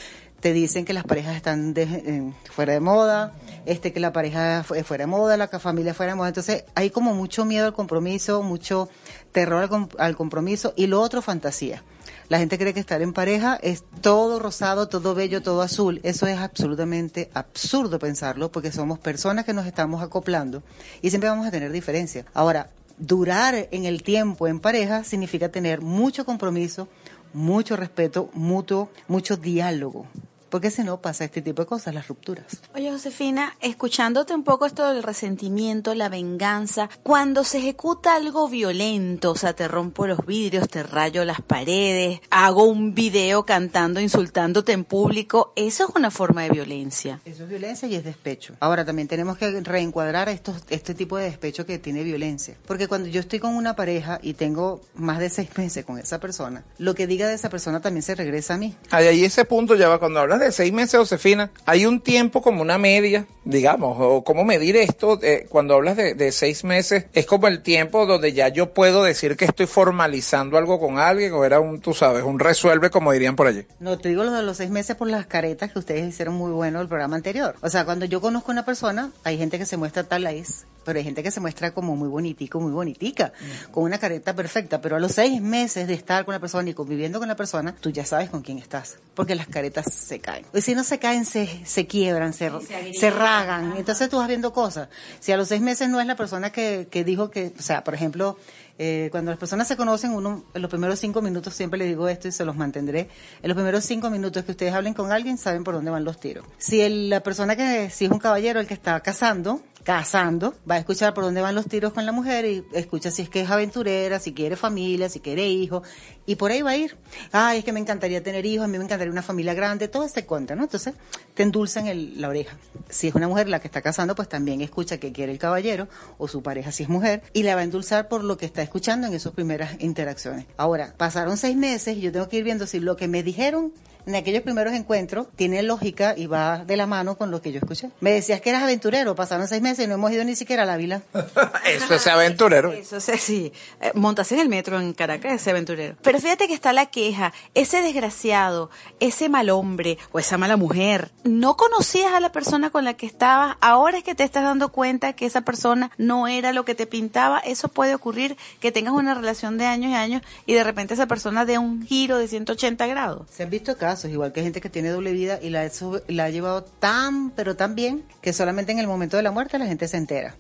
te dicen que las parejas están eh, fuera de moda, este que la pareja fue fuera de moda, la familia fuera de moda. Entonces hay como mucho miedo al compromiso, mucho terror al, al compromiso y lo otro fantasía. La gente cree que estar en pareja es todo rosado, todo bello, todo azul. Eso es absolutamente absurdo pensarlo porque somos personas que nos estamos acoplando y siempre vamos a tener diferencias. Ahora, durar en el tiempo en pareja significa tener mucho compromiso, mucho respeto mutuo, mucho diálogo. Porque si no pasa este tipo de cosas, las rupturas. Oye, Josefina, escuchándote un poco esto del resentimiento, la venganza, cuando se ejecuta algo violento, o sea, te rompo los vidrios, te rayo las paredes, hago un video cantando, insultándote en público, eso es una forma de violencia. Eso es violencia y es despecho. Ahora también tenemos que reencuadrar estos, este tipo de despecho que tiene violencia. Porque cuando yo estoy con una pareja y tengo más de seis meses con esa persona, lo que diga de esa persona también se regresa a mí. Ahí, ese punto ya va, cuando hablas de seis meses, Josefina, hay un tiempo como una media, digamos, o cómo medir esto, eh, cuando hablas de, de seis meses, es como el tiempo donde ya yo puedo decir que estoy formalizando algo con alguien, o era un, tú sabes, un resuelve, como dirían por allí. No, te digo lo de los seis meses por las caretas que ustedes hicieron muy bueno el programa anterior. O sea, cuando yo conozco a una persona, hay gente que se muestra tal es, pero hay gente que se muestra como muy bonitico, muy bonitica, con una careta perfecta. Pero a los seis meses de estar con la persona y conviviendo con la persona, tú ya sabes con quién estás, porque las caretas se caen. Y si no se caen, se, se quiebran, se, se, ragan. Entonces tú vas viendo cosas. Si a los seis meses no es la persona que, que dijo que, o sea, por ejemplo, eh, cuando las personas se conocen, uno en los primeros cinco minutos, siempre le digo esto y se los mantendré, en los primeros cinco minutos que ustedes hablen con alguien, saben por dónde van los tiros. Si el- la persona que, si es un caballero el que está casando, casando, va a escuchar por dónde van los tiros con la mujer y escucha si es que es aventurera, si quiere familia, si quiere hijos, y por ahí va a ir. Ay, es que me encantaría tener hijos, a mí me encantaría una familia grande, todo este cuento, ¿no? Entonces, te endulzan el- la oreja. Si es una mujer la que está casando, pues también escucha que quiere el caballero o su pareja si es mujer y la va a endulzar por lo que está escuchando en esas primeras interacciones. Ahora, pasaron seis meses y yo tengo que ir viendo si lo que me dijeron en aquellos primeros encuentros tiene lógica y va de la mano con lo que yo escuché. Me decías que eras aventurero, pasaron seis meses y no hemos ido ni siquiera a la vila. Eso es aventurero. Eso es sí. Eh, Montas en el metro en Caracas, ese aventurero. Pero fíjate que está la queja. Ese desgraciado, ese mal hombre o esa mala mujer, no conocías a la persona con la que estabas. Ahora es que te estás dando cuenta que esa persona no era lo que te pintaba. Eso puede ocurrir que tengas una relación de años y años y de repente esa persona dé un giro de 180 grados. Se han visto casos, igual que gente que tiene doble vida y la, la ha llevado tan, pero tan bien, que solamente en el momento de la muerte la gente se entera.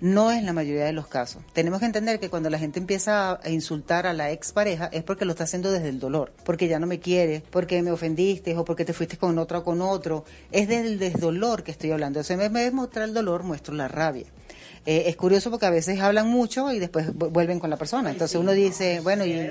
No es la mayoría de los casos. Tenemos que entender que cuando la gente empieza a- insultar a la expareja es porque lo está haciendo desde el dolor, porque ya no me quiere, porque me ofendiste o porque te fuiste con otra o con otro. Es desde el desdolor que estoy hablando. O sea, en vez de mostrar el dolor, muestro la rabia. Eh, es curioso porque a veces hablan mucho y después vu- vuelven con la persona. Entonces uno dice, bueno, y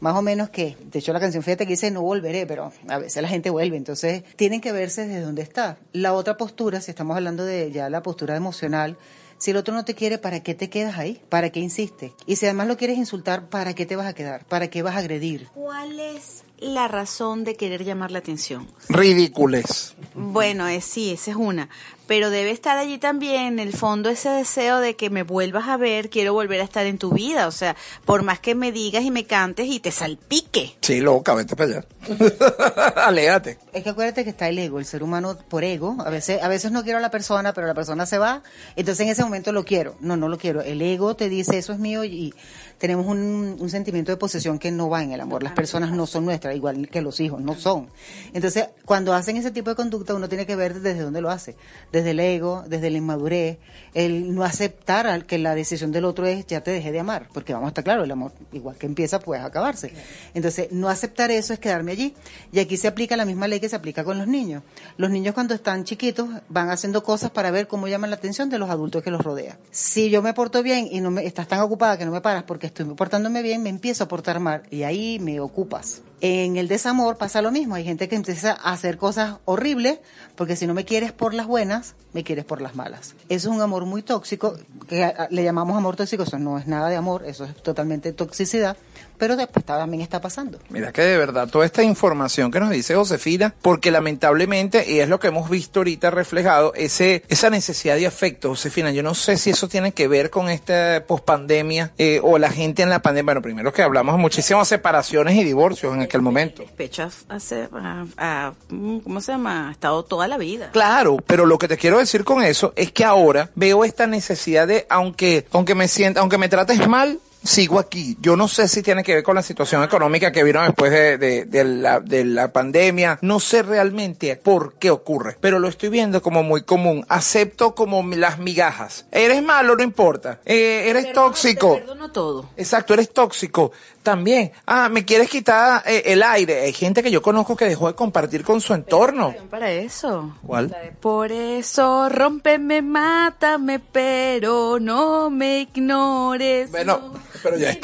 más o menos que, de hecho la canción fíjate que dice no volveré, pero a veces la gente vuelve, entonces tienen que verse desde donde está. La otra postura, si estamos hablando de ya la postura emocional, si el otro no te quiere, ¿para qué te quedas ahí? ¿Para qué insistes? Y si además lo quieres insultar, ¿para qué te vas a quedar? ¿Para qué vas a agredir? ¿Cuál es la razón de querer llamar la atención? Ridícules. Bueno, es, sí, esa es una. Pero debe estar allí también, en el fondo, ese deseo de que me vuelvas a ver, quiero volver a estar en tu vida. O sea, por más que me digas y me cantes y te salpique. Sí, loca, vete para allá. Aléate. Es que acuérdate que está el ego, el ser humano por ego. A veces, a veces no quiero a la persona, pero la persona se va. Entonces en ese momento lo quiero. No, no lo quiero. El ego te dice eso es mío y tenemos un, un sentimiento de posesión que no va en el amor. Las personas no son nuestras, igual que los hijos, no son. Entonces, cuando hacen ese tipo de conducta, uno tiene que ver desde dónde lo hace. Desde el ego, desde la inmadurez, el no aceptar al que la decisión del otro es ya te dejé de amar. Porque vamos a estar claro, el amor, igual que empieza, puede acabarse. Entonces, no aceptar eso es quedarme allí. Y aquí se aplica la misma ley que se aplica con los niños. Los niños cuando están chiquitos van haciendo cosas para ver cómo llaman la atención de los adultos que los rodean. Si yo me porto bien y no me estás tan ocupada que no me paras porque estoy portándome bien, me empiezo a portar mal y ahí me ocupas. En el desamor pasa lo mismo. Hay gente que empieza a hacer cosas horribles porque si no me quieres por las buenas, me quieres por las malas. Eso es un amor muy tóxico, que le llamamos amor tóxico. Eso no es nada de amor, eso es totalmente toxicidad. Pero después también está pasando. Mira que de verdad toda esta información que nos dice Josefina, porque lamentablemente, y es lo que hemos visto ahorita reflejado, ese, esa necesidad de afecto, Josefina, yo no sé si eso tiene que ver con esta pospandemia eh, o la gente en la pandemia. Bueno, primero que hablamos de muchísimas separaciones y divorcios en aquel momento. Pecho hace, a- a- ¿cómo se llama? Ha estado toda la vida. Claro, pero lo que te quiero decir con eso es que ahora veo esta necesidad de, aunque, aunque me sienta, aunque me trates mal, sigo aquí. Yo no sé si tiene que ver con la situación económica que vino después de, de- de la, de la pandemia. No sé realmente por qué ocurre, pero lo estoy viendo como muy común. Acepto como las migajas. Eres malo, no importa. Eh, eres tóxico. Te perdono todo. Exacto, eres tóxico. También, ah, me quieres quitar eh, el aire. Hay gente que yo conozco que dejó de compartir con su entorno. Para eso. ¿Cuál? Por eso, rómpeme, mátame, pero no me ignores. Bueno, pero ya.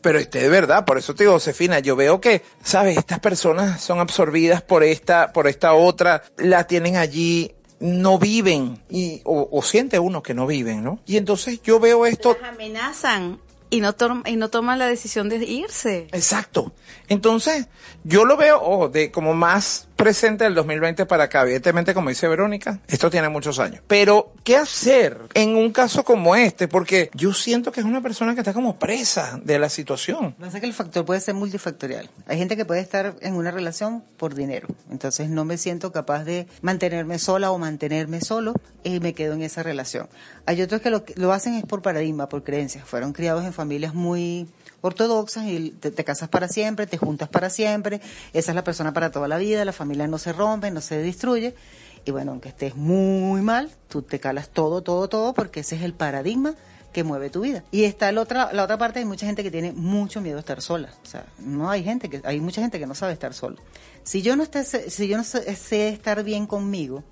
Pero este de verdad, por eso te digo, Josefina, yo veo que, sabes, estas personas son absorbidas por esta, por esta otra, la tienen allí, no viven, y, o, o siente uno que no viven, ¿no? Y entonces yo veo esto, Las amenazan y no, y no toman la decisión de irse. exacto. Entonces, yo lo veo, ojo, de como más presente del 2020 para acá. Evidentemente, como dice Verónica, esto tiene muchos años. Pero, ¿qué hacer en un caso como este? Porque yo siento que es una persona que está como presa de la situación. Pasa que el factor puede ser multifactorial. Hay gente que puede estar en una relación por dinero. Entonces no me siento capaz de mantenerme sola o mantenerme solo y me quedo en esa relación. Hay otros que lo, lo hacen es por paradigma, por creencias. Fueron criados en familias muy ortodoxas y te, te casas para siempre, te juntas para siempre. Esa es la persona para toda la vida, la familia no se rompe, no se destruye. Y bueno, aunque estés muy mal, tú te calas todo, todo, todo, porque ese es el paradigma que mueve tu vida. Y está la otra, la otra parte, hay mucha gente que tiene mucho miedo a estar sola. O sea, no hay gente que, hay mucha gente que no sabe estar solo. Si yo no esté, si yo no sé estar bien conmigo,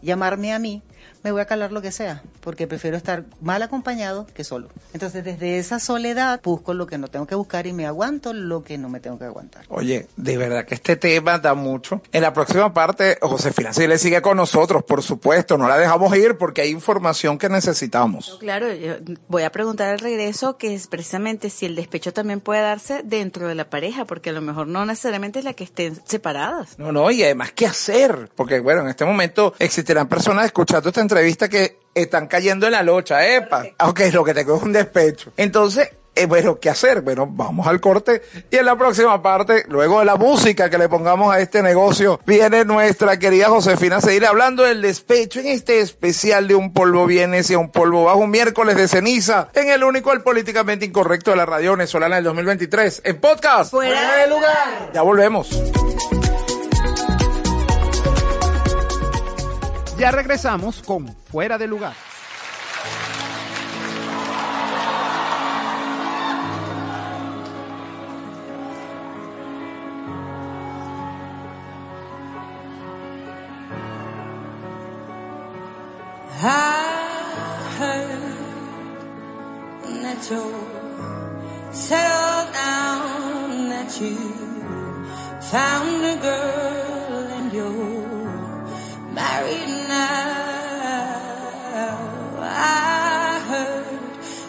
llamarme a mí, me voy a calar lo que sea, porque prefiero estar mal acompañado que solo. Entonces, desde esa soledad, busco lo que no tengo que buscar y me aguanto lo que no me tengo que aguantar. Oye, de verdad que este tema da mucho. En la próxima parte, Josefina sí le sigue con nosotros, por supuesto. No la dejamos ir porque hay información que necesitamos. Claro, yo voy a preguntar al regreso que es precisamente si el despecho también puede darse dentro de la pareja, porque a lo mejor no necesariamente es la que estén separadas. No, no, y además, ¿qué hacer? Porque, bueno, en este momento existirán personas escuchando esta entrevista que están cayendo en la locha, epa. Aunque lo que tengo es un despecho. Entonces, eh, bueno, ¿qué hacer? Bueno, vamos al corte y en la próxima parte, luego de la música que le pongamos a este negocio, viene nuestra querida Josefina a seguir hablando del despecho en este especial de un polvo viene y un polvo bajo un miércoles de ceniza en el único, el políticamente incorrecto de la radio venezolana del 2023 en podcast. Fuera de lugar. Ya volvemos. Ya regresamos con Fuera de Lugar. I down, that found a girl and you're married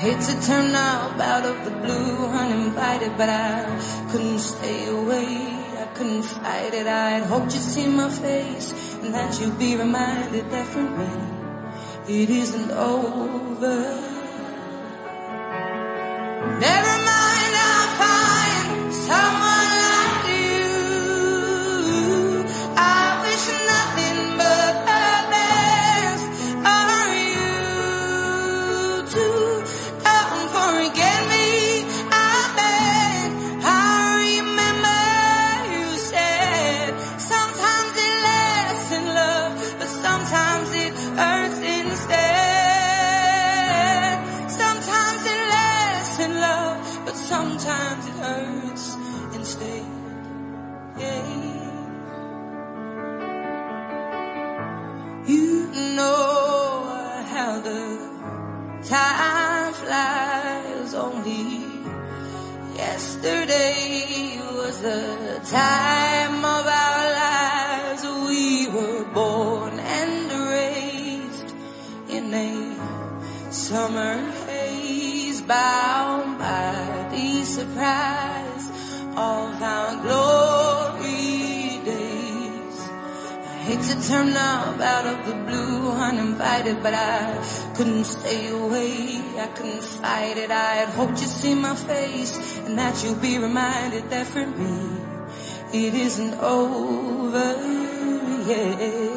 Hate to turn up out of the blue uninvited, but I couldn't stay away. I couldn't fight it. I'd hoped you'd see my face and that you'd be reminded that for me it isn't over. Never mind, I'll find someone lies only. Yesterday was the time of our lives. We were born and raised in a summer haze, bound by the surprise of our glory days. I hate to turn up out of the blue uninvited, but I couldn't stay away I couldn't fight it. I had hoped you'd see my face and that you'd be reminded that for me, it isn't over yet.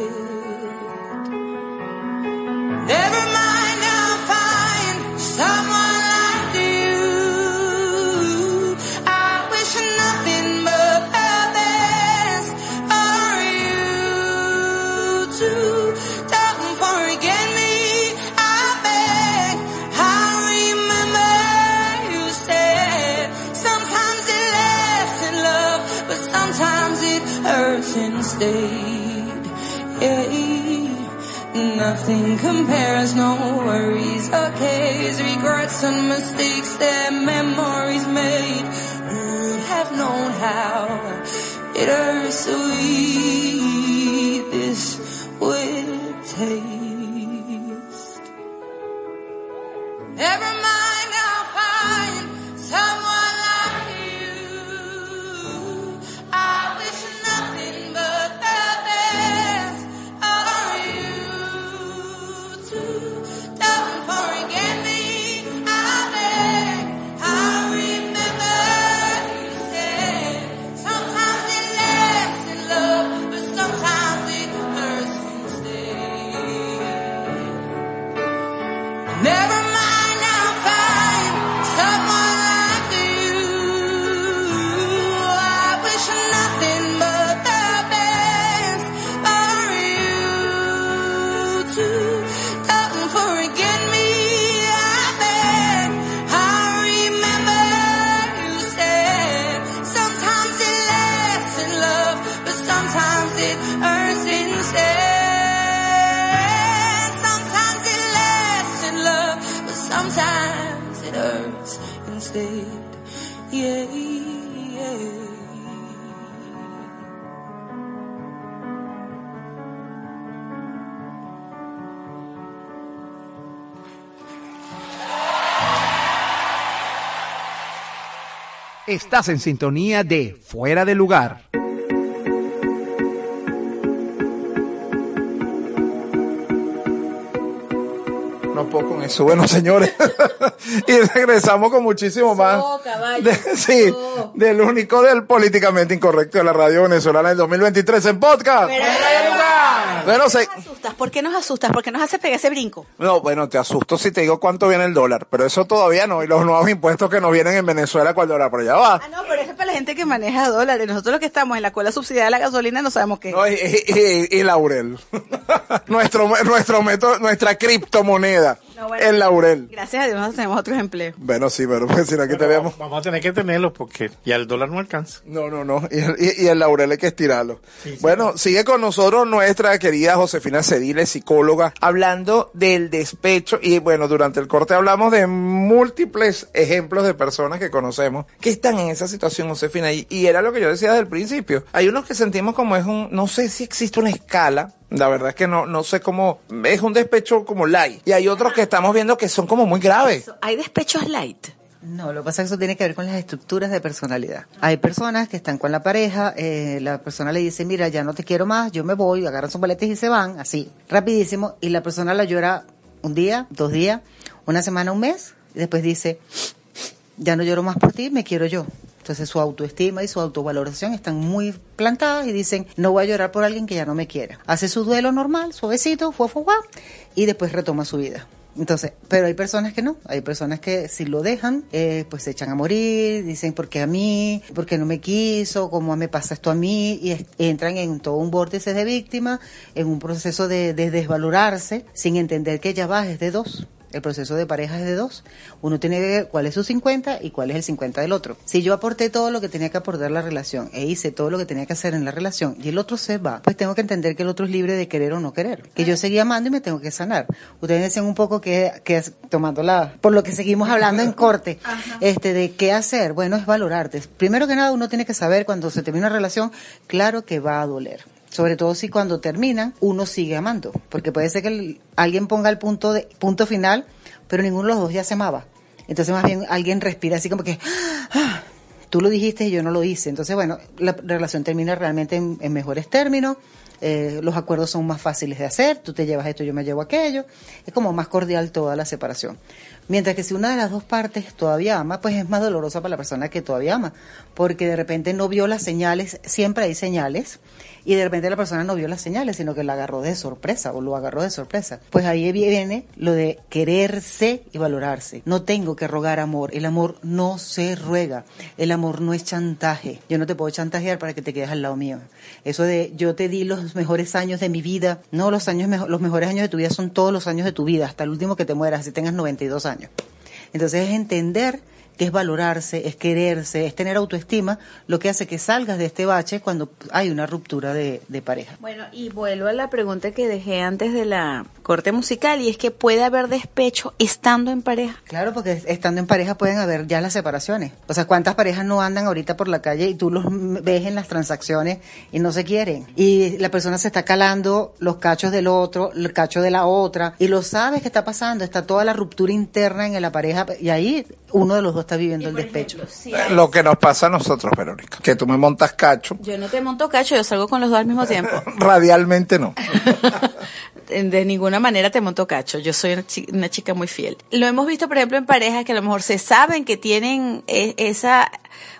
Nothing compares, no worries or cares, regrets and mistakes that memories made. Who'd have known how it Estás en sintonía de Fuera de Lugar. No puedo con eso. Bueno, señores. y regresamos con muchísimo más. de- sí, del único del políticamente incorrecto de la radio venezolana del 2023 en podcast. Bueno, se- nos asustas? ¿Por qué nos asustas? ¿Por qué nos hace pegar ese brinco? no, bueno, te asusto si te digo cuánto viene el dólar, pero eso todavía no. Y los nuevos impuestos que nos vienen en Venezuela con el dólar, pero ya va. Ah, no, pero gente que maneja dólares. Nosotros los que estamos en la cola subsidiada de la gasolina no sabemos qué. No, y, y- y- y laurel. nuestro, nuestro método, nuestra criptomoneda. No, bueno. El laurel. Gracias a Dios nosotros tenemos otros empleos. Bueno, sí, pero pues si no aquí tenemos. Vamos a tener que tenerlo porque ya el dólar no alcanza. No, no, no. Y el, y- y el laurel hay que estirarlo. bueno, sigue con nosotros nuestra querida Josefina Cediles, psicóloga, hablando del despecho. Y bueno, durante el corte hablamos de múltiples ejemplos de personas que conocemos que están en esa situación, Josefina. Y, y era lo que yo decía desde el principio. Hay unos que sentimos como es un, no sé si existe una escala. La verdad es que no, no sé cómo, es un despecho como light. Y hay otros que estamos viendo que son como muy graves. Hay despechos light. No, lo que pasa es que eso tiene que ver con las estructuras de personalidad. Hay personas que están con la pareja, eh, la persona le dice, mira, ya no te quiero más, yo me voy, agarran sus maletas y se van, así, rapidísimo, y la persona la llora un día, dos días, una semana, un mes, y después dice, ya no lloro más por ti, me quiero yo. Entonces su autoestima y su autovaloración están muy plantadas y dicen, no voy a llorar por alguien que ya no me quiere. Hace su duelo normal, suavecito, fue, y después retoma su vida. Entonces, pero hay personas que no, hay personas que si lo dejan, eh, pues se echan a morir, dicen, ¿por qué a mí? ¿Por qué no me quiso? ¿Cómo me pasa esto a mí? Y entran en todo un vórtice de víctima, en un proceso de, de desvalorarse, sin entender que ya va, es de dos. El proceso de pareja es de dos. Uno tiene que ver cuál es su 50 y cuál es el 50 del otro. Si yo aporté todo lo que tenía que aportar la relación e hice todo lo que tenía que hacer en la relación y el otro se va, pues tengo que entender que el otro es libre de querer o no querer. Que yo seguí amando y me tengo que sanar. Ustedes decían un poco que, que tomando la, por lo que seguimos hablando en corte, este, de qué hacer. Bueno, es valorarte. Primero que nada, uno tiene que saber cuando se termina una relación, claro que va a doler. Sobre todo si cuando terminan uno sigue amando, porque puede ser que el- alguien ponga el punto de punto final, pero ninguno de los dos ya se amaba. Entonces más bien alguien respira así como que "Ah, tú lo dijiste y yo no lo hice. Entonces bueno, la relación termina realmente en, en mejores términos. eh, los acuerdos son más fáciles de hacer, tú te llevas esto, yo me llevo aquello, es como más cordial toda la separación. Mientras que si una de las dos partes todavía ama, pues es más dolorosa para la persona que todavía ama, porque de repente no vio las señales, siempre hay señales, y de repente la persona no vio las señales, sino que la agarró de sorpresa o lo agarró de sorpresa. Pues ahí viene lo de quererse y valorarse. No tengo que rogar amor, el amor no se ruega, el amor no es chantaje. Yo no te puedo chantajear para que te quedes al lado mío. Eso de yo te di los mejores años de mi vida, no, los años los mejores años de tu vida son todos los años de tu vida, hasta el último que te mueras, así tengas 92 años. Entonces es entender que es valorarse, es quererse, es tener autoestima, lo que hace que salgas de este bache cuando hay una ruptura de, de pareja. Bueno, y vuelvo a la pregunta que dejé antes de la corte musical y es que puede haber despecho estando en pareja. Claro, porque estando en pareja pueden haber ya las separaciones. O sea, ¿cuántas parejas no andan ahorita por la calle y tú los ves en las transacciones y no se quieren? Y la persona se está calando los cachos del otro, el cacho de la otra, y lo sabes que está pasando, está toda la ruptura interna en la pareja y ahí uno de los dos está viviendo el despecho. Lo que nos pasa a nosotros, Verónica, que tú me montas cacho, Yo no te monto cacho, yo salgo con los dos al mismo tiempo. radialmente no. de ninguna manera te monto cacho. Yo soy una chi- una chica, muy fiel. Lo hemos visto, por ejemplo, en parejas que a lo mejor se saben que tienen eh, esa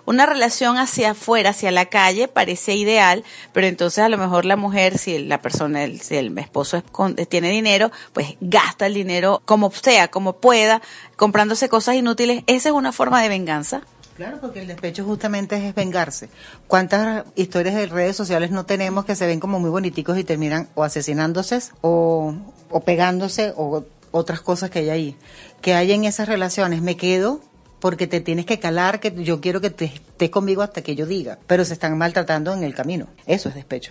una relación hacia afuera, hacia la calle, parece ideal, pero entonces a lo mejor la mujer, si la persona, el, si el esposo es con- tiene dinero, pues gasta el dinero como sea, como pueda, comprándose cosas inútiles. Esa es una forma de venganza. Claro, porque el despecho justamente es vengarse. ¿Cuántas historias de redes sociales no tenemos que se ven como muy boniticos y terminan o asesinándose o, o pegándose o otras cosas que hay ahí? Que hay en esas relaciones. Me quedo porque te tienes que calar, que yo quiero que te estés conmigo hasta que yo diga, pero se están maltratando en el camino. Eso es despecho.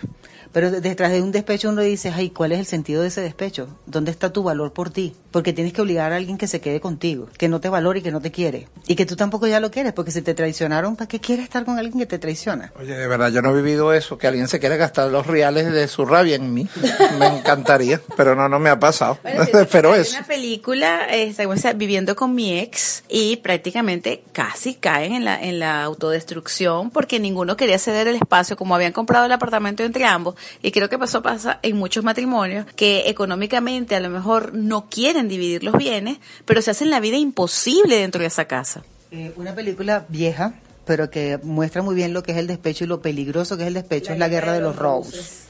Pero de- detrás de un despecho uno dice, ay, ¿cuál es el sentido de ese despecho? ¿Dónde está tu valor por ti? Porque tienes que obligar a alguien que se quede contigo, que no te valore y que no te quiere. Y que tú tampoco ya lo quieres, porque si te traicionaron, ¿para qué quieres estar con alguien que te traiciona? Oye, de verdad, yo no he vivido eso, que alguien se quiera gastar los reales de su rabia en mí. Me encantaría, pero no, no me ha pasado. pero eso. una película, este, o sea, viviendo con mi ex, y prácticamente casi caen en la, en la autodestrucción porque ninguno quería ceder el espacio, como habían comprado el apartamento entre ambos, y creo que pasó, pasa en muchos matrimonios, que económicamente a lo mejor no quieren dividir los bienes, pero se hacen la vida imposible dentro de esa casa. Eh, una película vieja, pero que muestra muy bien lo que es el despecho y lo peligroso que es el despecho, es La Guerra de los Roses.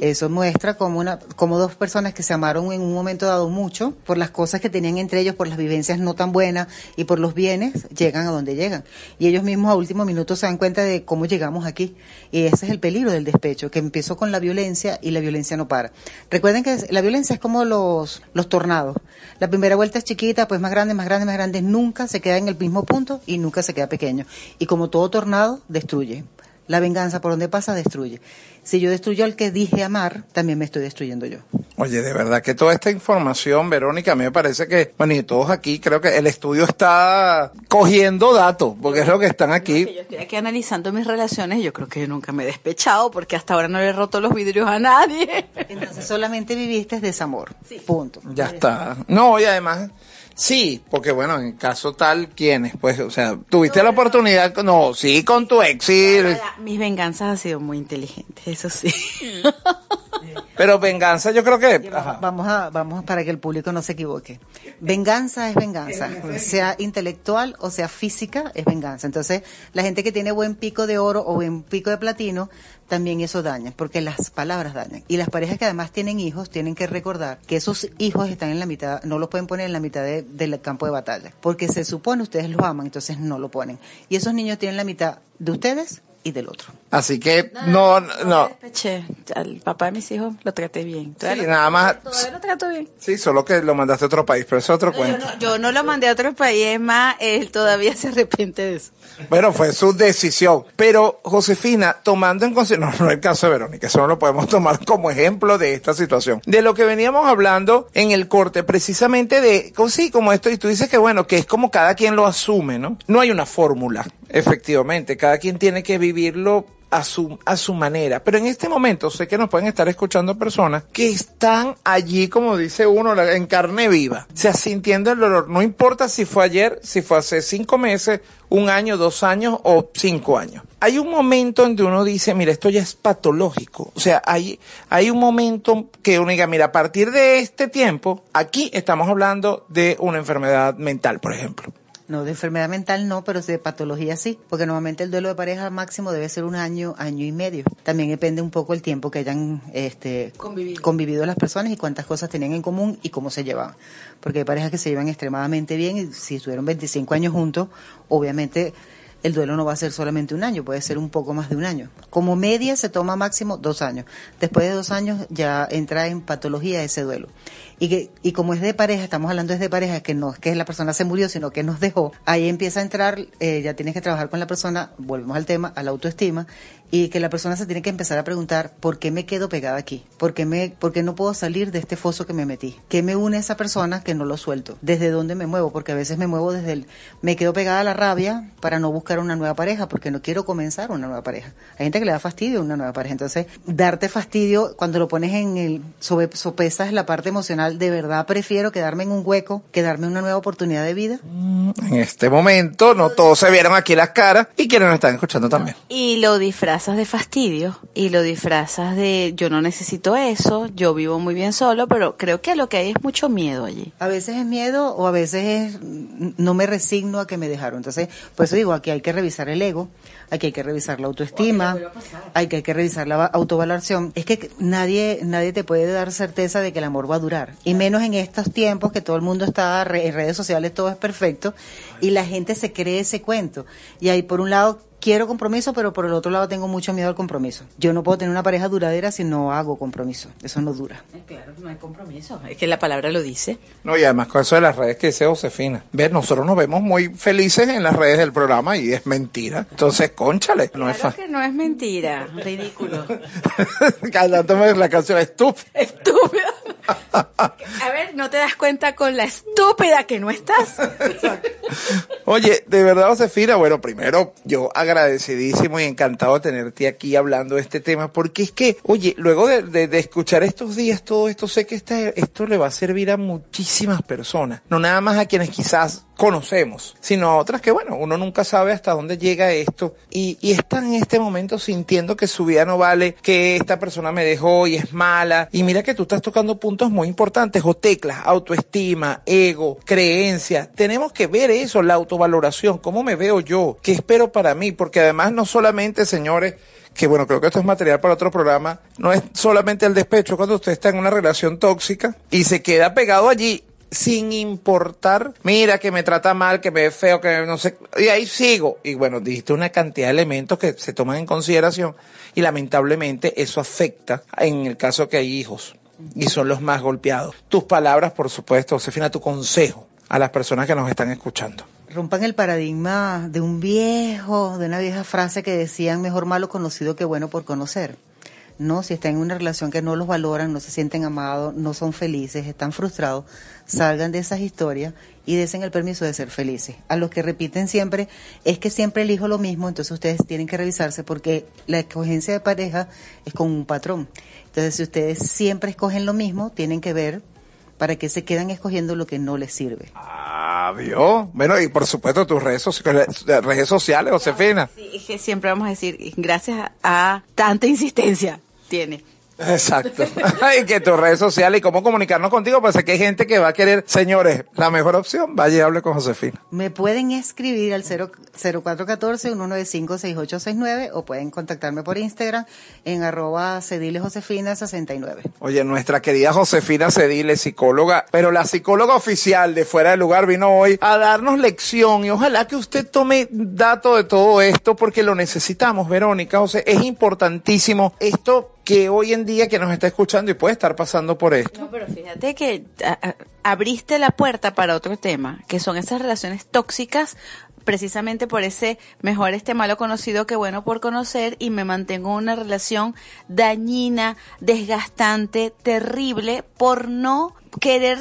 Eso muestra como una, como dos personas que se amaron en un momento dado mucho por las cosas que tenían entre ellos, por las vivencias no tan buenas y por los bienes, llegan a donde llegan. Y ellos mismos a último minuto se dan cuenta de cómo llegamos aquí. Y ese es el peligro del despecho, que empezó con la violencia y la violencia no para. Recuerden que la violencia es como los, los tornados. La primera vuelta es chiquita, pues más grande, más grande, más grande, nunca se queda en el mismo punto y nunca se queda pequeño. Y como todo tornado, destruye. La venganza por donde pasa, destruye. Si yo destruyo al que dije amar, también me estoy destruyendo yo. Oye, de verdad que toda esta información, Verónica, a mí me parece que, bueno, y todos aquí, creo que el estudio está cogiendo datos, porque es lo que están aquí. Yo estoy aquí analizando mis relaciones, yo creo que yo nunca me he despechado porque hasta ahora no le he roto los vidrios a nadie. Entonces solamente viviste desamor. Punto. Ya está. No, y además, sí, porque bueno, en caso tal, ¿quiénes? Pues, o sea, tuviste la oportunidad, no, sí, con tu ex, sí, Mis venganzas han sido muy inteligentes, eso sí. pero venganza yo creo que... ajá. Vamos a, vamos para que el público no se equivoque. Venganza es venganza, sea intelectual o sea física, es venganza. Entonces, la gente que tiene buen pico de oro o buen pico de platino, también eso daña, porque las palabras dañan. Y las parejas que además tienen hijos tienen que recordar que esos hijos están en la mitad, no los pueden poner en la mitad de- del campo de batalla, porque se supone ustedes los aman, entonces no lo ponen. Y esos niños tienen la mitad de ustedes y del otro. Así que, no, no, Despeché. Al papá de mis hijos lo traté bien. Todavía lo- nada más, Todavía lo trato bien. sí, solo que lo mandaste a otro país, pero eso es otro cuento. no, yo no lo mandé a otro país, es más, él todavía se arrepiente de eso. Bueno, fue su decisión. Pero, Josefina, tomando en consideración, no, no es el caso de Verónica, eso no lo podemos tomar como ejemplo de esta situación. De lo que veníamos hablando en el corte, precisamente de, como- sí, como esto, y tú dices que bueno, que es como cada quien lo asume, ¿no? No hay una fórmula, efectivamente, cada quien tiene que vivirlo a su, a su manera. Pero en este momento sé que nos pueden estar escuchando personas que están allí, como dice uno, en carne viva, o sea, sintiendo el dolor. No importa si fue ayer, si fue hace cinco meses, un año, dos años o cinco años. Hay un momento en que uno dice, mira, esto ya es patológico. O sea, hay, hay un momento que uno diga, mira, a partir de este tiempo, aquí estamos hablando de una enfermedad mental, por ejemplo. No, de enfermedad mental no, pero de patología sí, porque normalmente el duelo de pareja máximo debe ser un año, año y medio. También depende un poco el tiempo que hayan este, convivido. las personas y cuántas cosas tenían en común y cómo se llevaban. Porque hay parejas que se llevan extremadamente bien y si estuvieron 25 años juntos, obviamente el duelo no va a ser solamente un año, puede ser un poco más de un año. Como media se toma máximo dos años. Después de dos años ya entra en patología ese duelo. Y, que, y como es de pareja, estamos hablando es de pareja, que no es que la persona se murió, sino que nos dejó, ahí empieza a entrar, eh, ya tienes que trabajar con la persona, volvemos al tema, a la autoestima, y que la persona se tiene que empezar a preguntar, ¿por qué me quedo pegada aquí? ¿Por qué, me, por qué no puedo salir de este foso que me metí? ¿Qué me une a esa persona que no lo suelto? ¿Desde dónde me muevo? Porque a veces me muevo desde el, me quedo pegada a la rabia para no buscar una nueva pareja, porque no quiero comenzar una nueva pareja. Hay gente que le da fastidio a una nueva pareja, entonces, darte fastidio cuando lo pones en el, sobre, sopesas la parte emocional, de verdad prefiero quedarme en un hueco, quedarme una nueva oportunidad de vida. En este momento, no todos se vieron aquí las caras y quienes nos están escuchando también. Y lo disfrazas de fastidio y lo disfrazas de yo no necesito eso, yo vivo muy bien solo, pero creo que lo que hay es mucho miedo allí. A veces es miedo o a veces es mm, no me resigno a que me dejaron. Entonces, por eso digo, aquí hay que revisar el ego, aquí hay que revisar la autoestima, hay que, hay que revisar la va- autovaloración. Es que nadie nadie te puede dar certeza de que el amor va a durar. Y menos en estos tiempos que todo el mundo está re- en redes sociales, todo es perfecto y la gente se cree ese cuento. Y ahí por un lado quiero compromiso, pero por el otro lado tengo mucho miedo al compromiso. Yo no puedo tener una pareja duradera si no hago compromiso. Eso no dura. Claro, no hay compromiso. Es que la palabra lo dice. No, y además con eso de las redes que dice Josefina. Ve, nosotros nos vemos muy felices en las redes del programa y es mentira. Entonces, conchale, no es Claro que no es mentira. Ridículo. Cantándome la canción estúpida. Estúpida. A ver, ¿no te das cuenta con la estúpida que no estás? Oye, de verdad, Josefina, bueno, primero, yo agradecidísimo y encantado de tenerte aquí hablando de este tema, porque es que, oye, luego de, escuchar estos días todo esto, sé que esta- esto le va a servir a muchísimas personas, no nada más a quienes quizás conocemos, sino a otras que, bueno, uno nunca sabe hasta dónde llega esto y, y están en este momento sintiendo que su vida no vale, que esta persona me dejó y es mala. Y mira que tú estás tocando puntos muy importantes o teclas, autoestima, ego, creencia. Tenemos que ver eso, la autovaloración, cómo me veo yo, qué espero para mí, porque además no solamente, señores, que bueno, creo que esto es material para otro programa, no es solamente el despecho cuando usted está en una relación tóxica y se queda pegado allí sin importar, mira que me trata mal, que me ve feo, que no sé, y ahí sigo. Y bueno, dijiste una cantidad de elementos que se toman en consideración y lamentablemente eso afecta en el caso que hay hijos y son los más golpeados. Tus palabras, por supuesto, Josefina, tu consejo a las personas que nos están escuchando. Rompan el paradigma de un viejo, de una vieja frase que decían mejor malo conocido que bueno por conocer. No, si están en una relación que no los valoran, no se sienten amados, no son felices, están frustrados, salgan de esas historias y desen el permiso de ser felices. A los que repiten siempre, es que siempre elijo lo mismo, entonces ustedes tienen que revisarse porque la escogencia de pareja es con un patrón. Entonces, si ustedes siempre escogen lo mismo, tienen que ver para que se quedan escogiendo lo que no les sirve. Ah, ¿vio? Bueno, y por supuesto tus redes, sociales, redes sociales, Josefina. Sí, es que siempre vamos a decir, gracias a tanta insistencia tiene. Exacto. y que tus redes sociales y cómo comunicarnos contigo, pues aquí hay gente que va a querer, señores, la mejor opción, vaya y hable con Josefina. Me pueden escribir al 0- 0414-195-6869 o pueden contactarme por Instagram en arroba cedilejosefina69. Oye, nuestra querida Josefina Cedile, psicóloga, pero la psicóloga oficial de Fuera del Lugar vino hoy a darnos lección y ojalá que usted tome dato de todo esto porque lo necesitamos, Verónica. O sea, es importantísimo esto que hoy en día que nos está escuchando y puede estar pasando por esto. No, pero fíjate que a- a- abriste la puerta para otro tema, que son esas relaciones tóxicas, precisamente por ese mejor este malo conocido que bueno por conocer y me mantengo en una relación dañina, desgastante, terrible, por no querer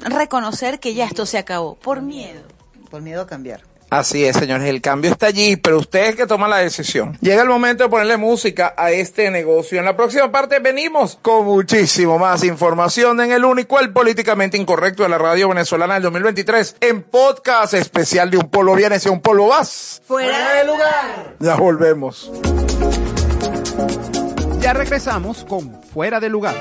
reconocer que ya esto se acabó, por miedo. Por miedo a cambiar. Así es, señores, el cambio está allí, pero usted es el que toma la decisión. Llega el momento de ponerle música a este negocio. En la próxima parte venimos con muchísimo más información en el único, el políticamente incorrecto de la radio venezolana del 2023, en podcast especial de Un Polo Viene, si Un Polo Vas. Fuera de lugar. Ya volvemos. Ya regresamos con Fuera de lugar.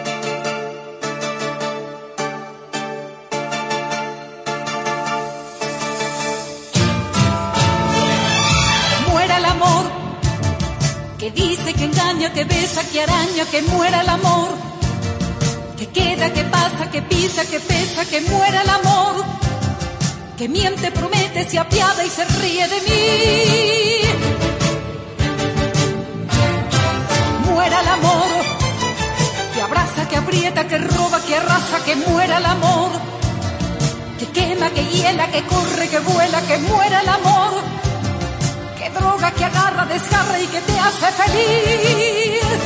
Que dice, que engaña, que besa, que araña, que muera el amor. Que queda, que pasa, que pisa, que pesa, que muera el amor. Que miente, promete, se apiada y se ríe de mí. Muera el amor. Que abraza, que aprieta, que roba, que arrasa, que muera el amor. Que quema, que hiela, que corre, que vuela, que muera el amor. Que droga que agarra, desgarra y que te hace feliz.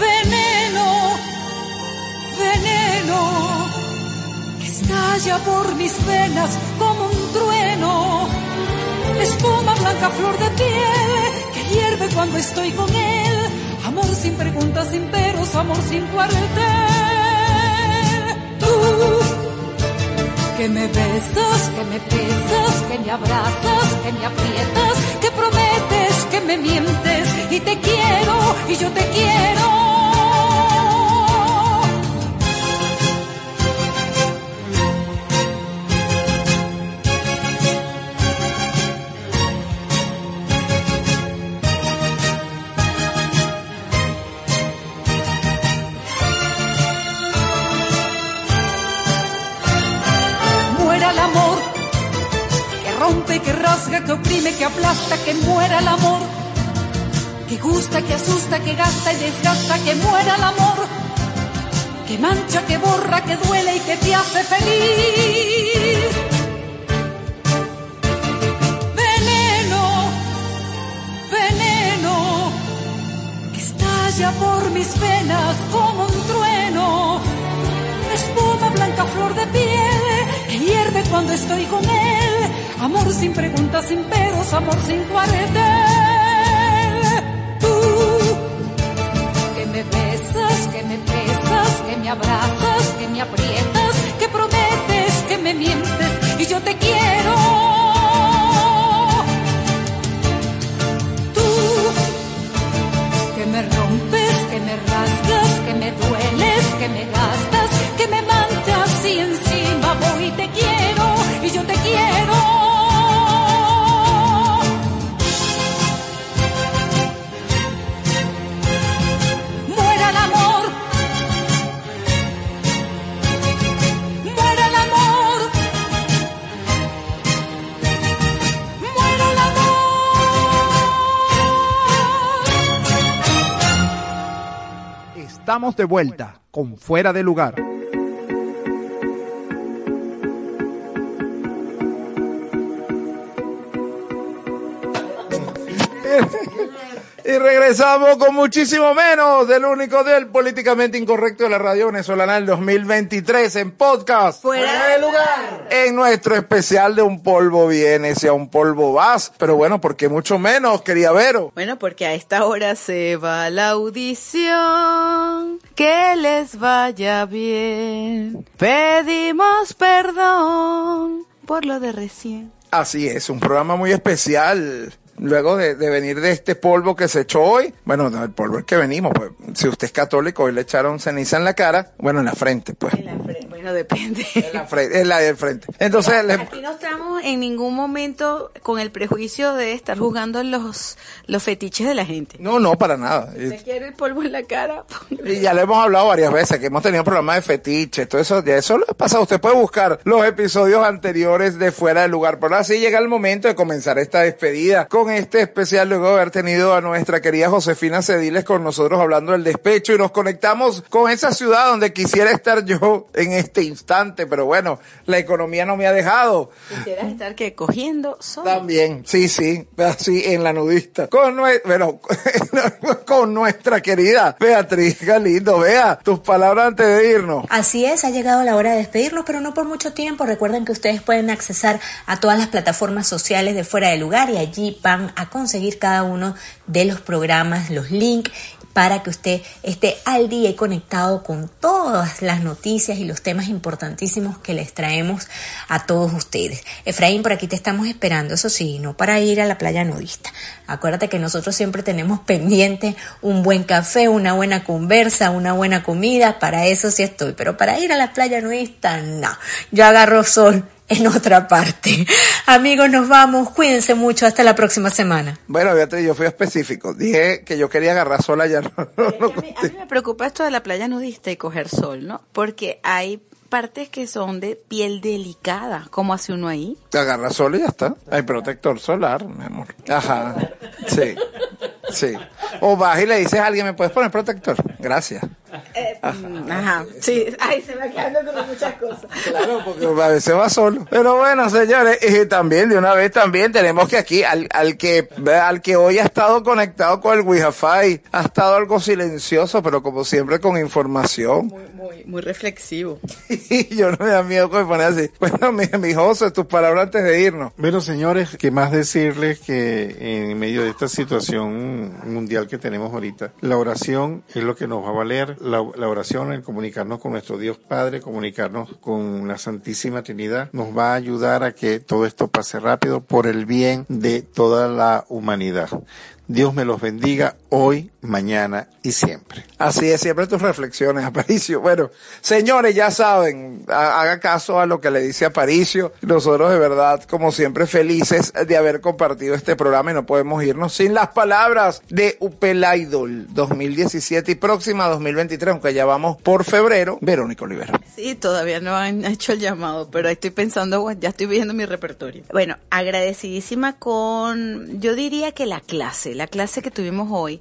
Veneno, veneno, que estalla por mis venas como un trueno. Espuma blanca, flor de piel, que hierve cuando estoy con él. Amor sin preguntas, sin peros, amor sin cuartel. Tú que me besas, que me pesas, que me abrazas, que me aprietas, que prometes, que me mientes y te quiero y yo te quiero. Aplasta, que muera el amor, que gusta, que asusta, que gasta y desgasta, que muera el amor, que mancha, que borra, que duele y que te hace feliz. Veneno, veneno, que estalla por mis venas como un trueno espuma blanca flor de piel que hierve cuando estoy con él. Amor sin preguntas, sin peros, amor sin cuartel. Tú que me besas, que me pesas, que me abrazas, que me aprietas, que prometes, que me mientes y yo te quiero. Tú que me rompes, que me rasgas, que me dueles, que me gastas, Estamos de vuelta con Fuera de lugar. Regresamos con muchísimo menos del único del políticamente incorrecto de la radio venezolana del 2023 en podcast. Fuera de lugar. En nuestro especial de Un Polvo Viene, si a un polvo vas. Pero bueno, porque mucho menos, quería Vero. Bueno, porque a esta hora se va la audición. Que les vaya bien. Pedimos perdón por lo de recién. Así es, un programa muy especial. Luego de, de venir de este polvo que se echó hoy, bueno, no, el polvo es que venimos, pues, si usted es católico y le echaron ceniza en la cara, bueno, en la frente, pues, En la fre- Bueno, depende. en la frente, en la del frente. Entonces, le- Aquí no estamos en ningún momento con el prejuicio de estar juzgando los, los fetiches de la gente. no, no, para nada. ¿Te quiere el polvo en la cara? Y ya le hemos hablado varias veces que hemos tenido programas de fetiches, todo eso, ya eso lo ha pasado. Usted puede buscar los episodios anteriores de Fuera del Lugar. Pero así llega el momento de comenzar esta despedida con este especial luego de haber tenido a nuestra querida Josefina Cediles con nosotros hablando del despecho y nos conectamos con esa ciudad donde quisiera estar yo en este instante, pero bueno, la economía no me ha dejado. Quisieras estar que cogiendo sol. También, sí, sí, así en la nudista. Con, nue- bueno, con nuestra querida Beatriz Galindo. Vea, tus palabras antes de irnos. Así es, ha llegado la hora de despedirnos, pero no por mucho tiempo. Recuerden que ustedes pueden accesar a todas las plataformas sociales de fuera de lugar y allí a conseguir cada uno de los programas, los links para que usted esté al día y conectado con todas las noticias y los temas importantísimos que les traemos a todos ustedes. Efraín, por aquí te estamos esperando, eso sí, no para ir a la playa nudista. Acuérdate que nosotros siempre tenemos pendiente un buen café, una buena conversa, una buena comida, para eso sí estoy, pero para ir a la playa nudista, no. Yo agarro sol en otra parte. Amigos, nos vamos, cuídense mucho, hasta la próxima semana. Bueno, Beatriz, yo fui específico. Dije que yo quería agarrar sola ya. No, no, no A mí, a mí me preocupa esto de la playa nudista y coger sol, ¿no? Porque hay partes que son de piel delicada. ¿Cómo hace uno ahí? Te agarra sol y ya está. Hay protector solar, mi amor. Ajá. Sí. Sí. O vas y le dices a alguien, ¿me puedes poner protector? Gracias. Mm, Ajá. Sí, ay, se me quedan con muchas cosas. Claro, porque a veces va solo. Pero bueno, señores, y también de una vez también tenemos que aquí al, al que al que hoy ha estado conectado con el Wi-Fi, ha estado algo silencioso, pero como siempre con información. Muy, muy, muy reflexivo. Y yo no me da miedo que me pone así. Bueno, mi, mi José, tus palabras antes de irnos. Bueno, señores, ¿qué más decirles que en medio de esta situación mundial que tenemos ahorita, la oración es lo que nos va a valer, la, la oración, el comunicarnos con nuestro Dios Padre, comunicarnos con la Santísima Trinidad, nos va a ayudar a que todo esto pase rápido por el bien de toda la humanidad. Dios me los bendiga hoy, mañana y siempre. Así es, siempre tus reflexiones, Aparicio. Bueno, señores, ya saben, ha- haga caso a lo que le dice Aparicio. Nosotros de verdad, como siempre, felices de haber compartido este programa y no podemos irnos sin las palabras de Upel Idol 2017 y próxima 2023, aunque ya vamos por febrero. Verónica Olivera. Sí, todavía no han hecho el llamado, pero estoy pensando, ya estoy viendo mi repertorio. Bueno, agradecidísima con, yo diría que la clase, la clase que tuvimos hoy.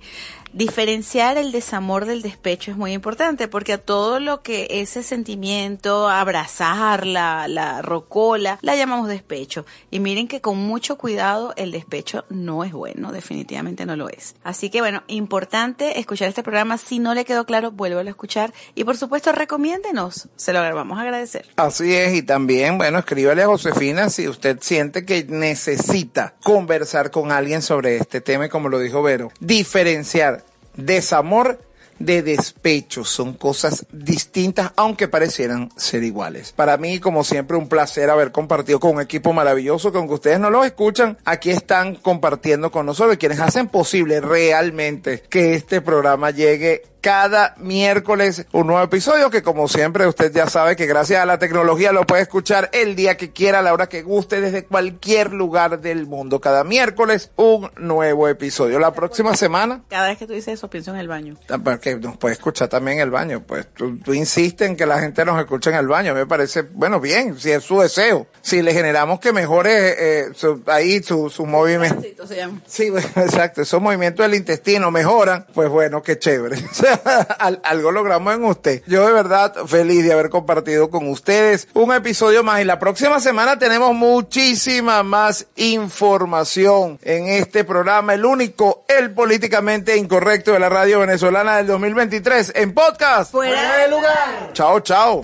Diferenciar el desamor del despecho es muy importante porque a todo lo que ese sentimiento, abrazar la, la rocola, la llamamos despecho. Y miren que con mucho cuidado el despecho no es bueno, definitivamente no lo es. Así que bueno, importante escuchar este programa. Si no le quedó claro, vuélvalo a escuchar. Y por supuesto, recomiéndenos. Se lo vamos a agradecer. Así es, y también, bueno, escríbale a Josefina si usted siente que necesita conversar con alguien sobre este tema, y como lo dijo Vero, diferenciar desamor de despecho. Son cosas distintas, aunque parecieran ser iguales. Para mí, como siempre, un placer haber compartido con un equipo maravilloso que aunque ustedes no los escuchan, aquí están compartiendo con nosotros, quienes hacen posible realmente que este programa llegue cada miércoles un nuevo episodio que como siempre usted ya sabe que gracias a la tecnología lo puede escuchar el día que quiera, a la hora que guste, desde cualquier lugar del mundo. Cada miércoles un nuevo episodio. La próxima semana Cada vez que tú dices eso, pienso en el baño. Ah, Porque nos puede escuchar también en el baño. Pues tú, tú insistes en que la gente nos escuche en el baño. Me parece, bueno, bien, si es su deseo. Si le generamos que mejore eh, su- ahí su, su movimiento. Sí, bueno, exacto. Esos movimientos del intestino mejoran. Pues bueno, qué chévere. Algo logramos en usted. Yo de verdad feliz de haber compartido con ustedes un episodio más. Y la próxima semana tenemos muchísima más información en este programa. El único, el políticamente incorrecto de la radio venezolana del 2023 en podcast. Fuera de lugar. Chao, chao.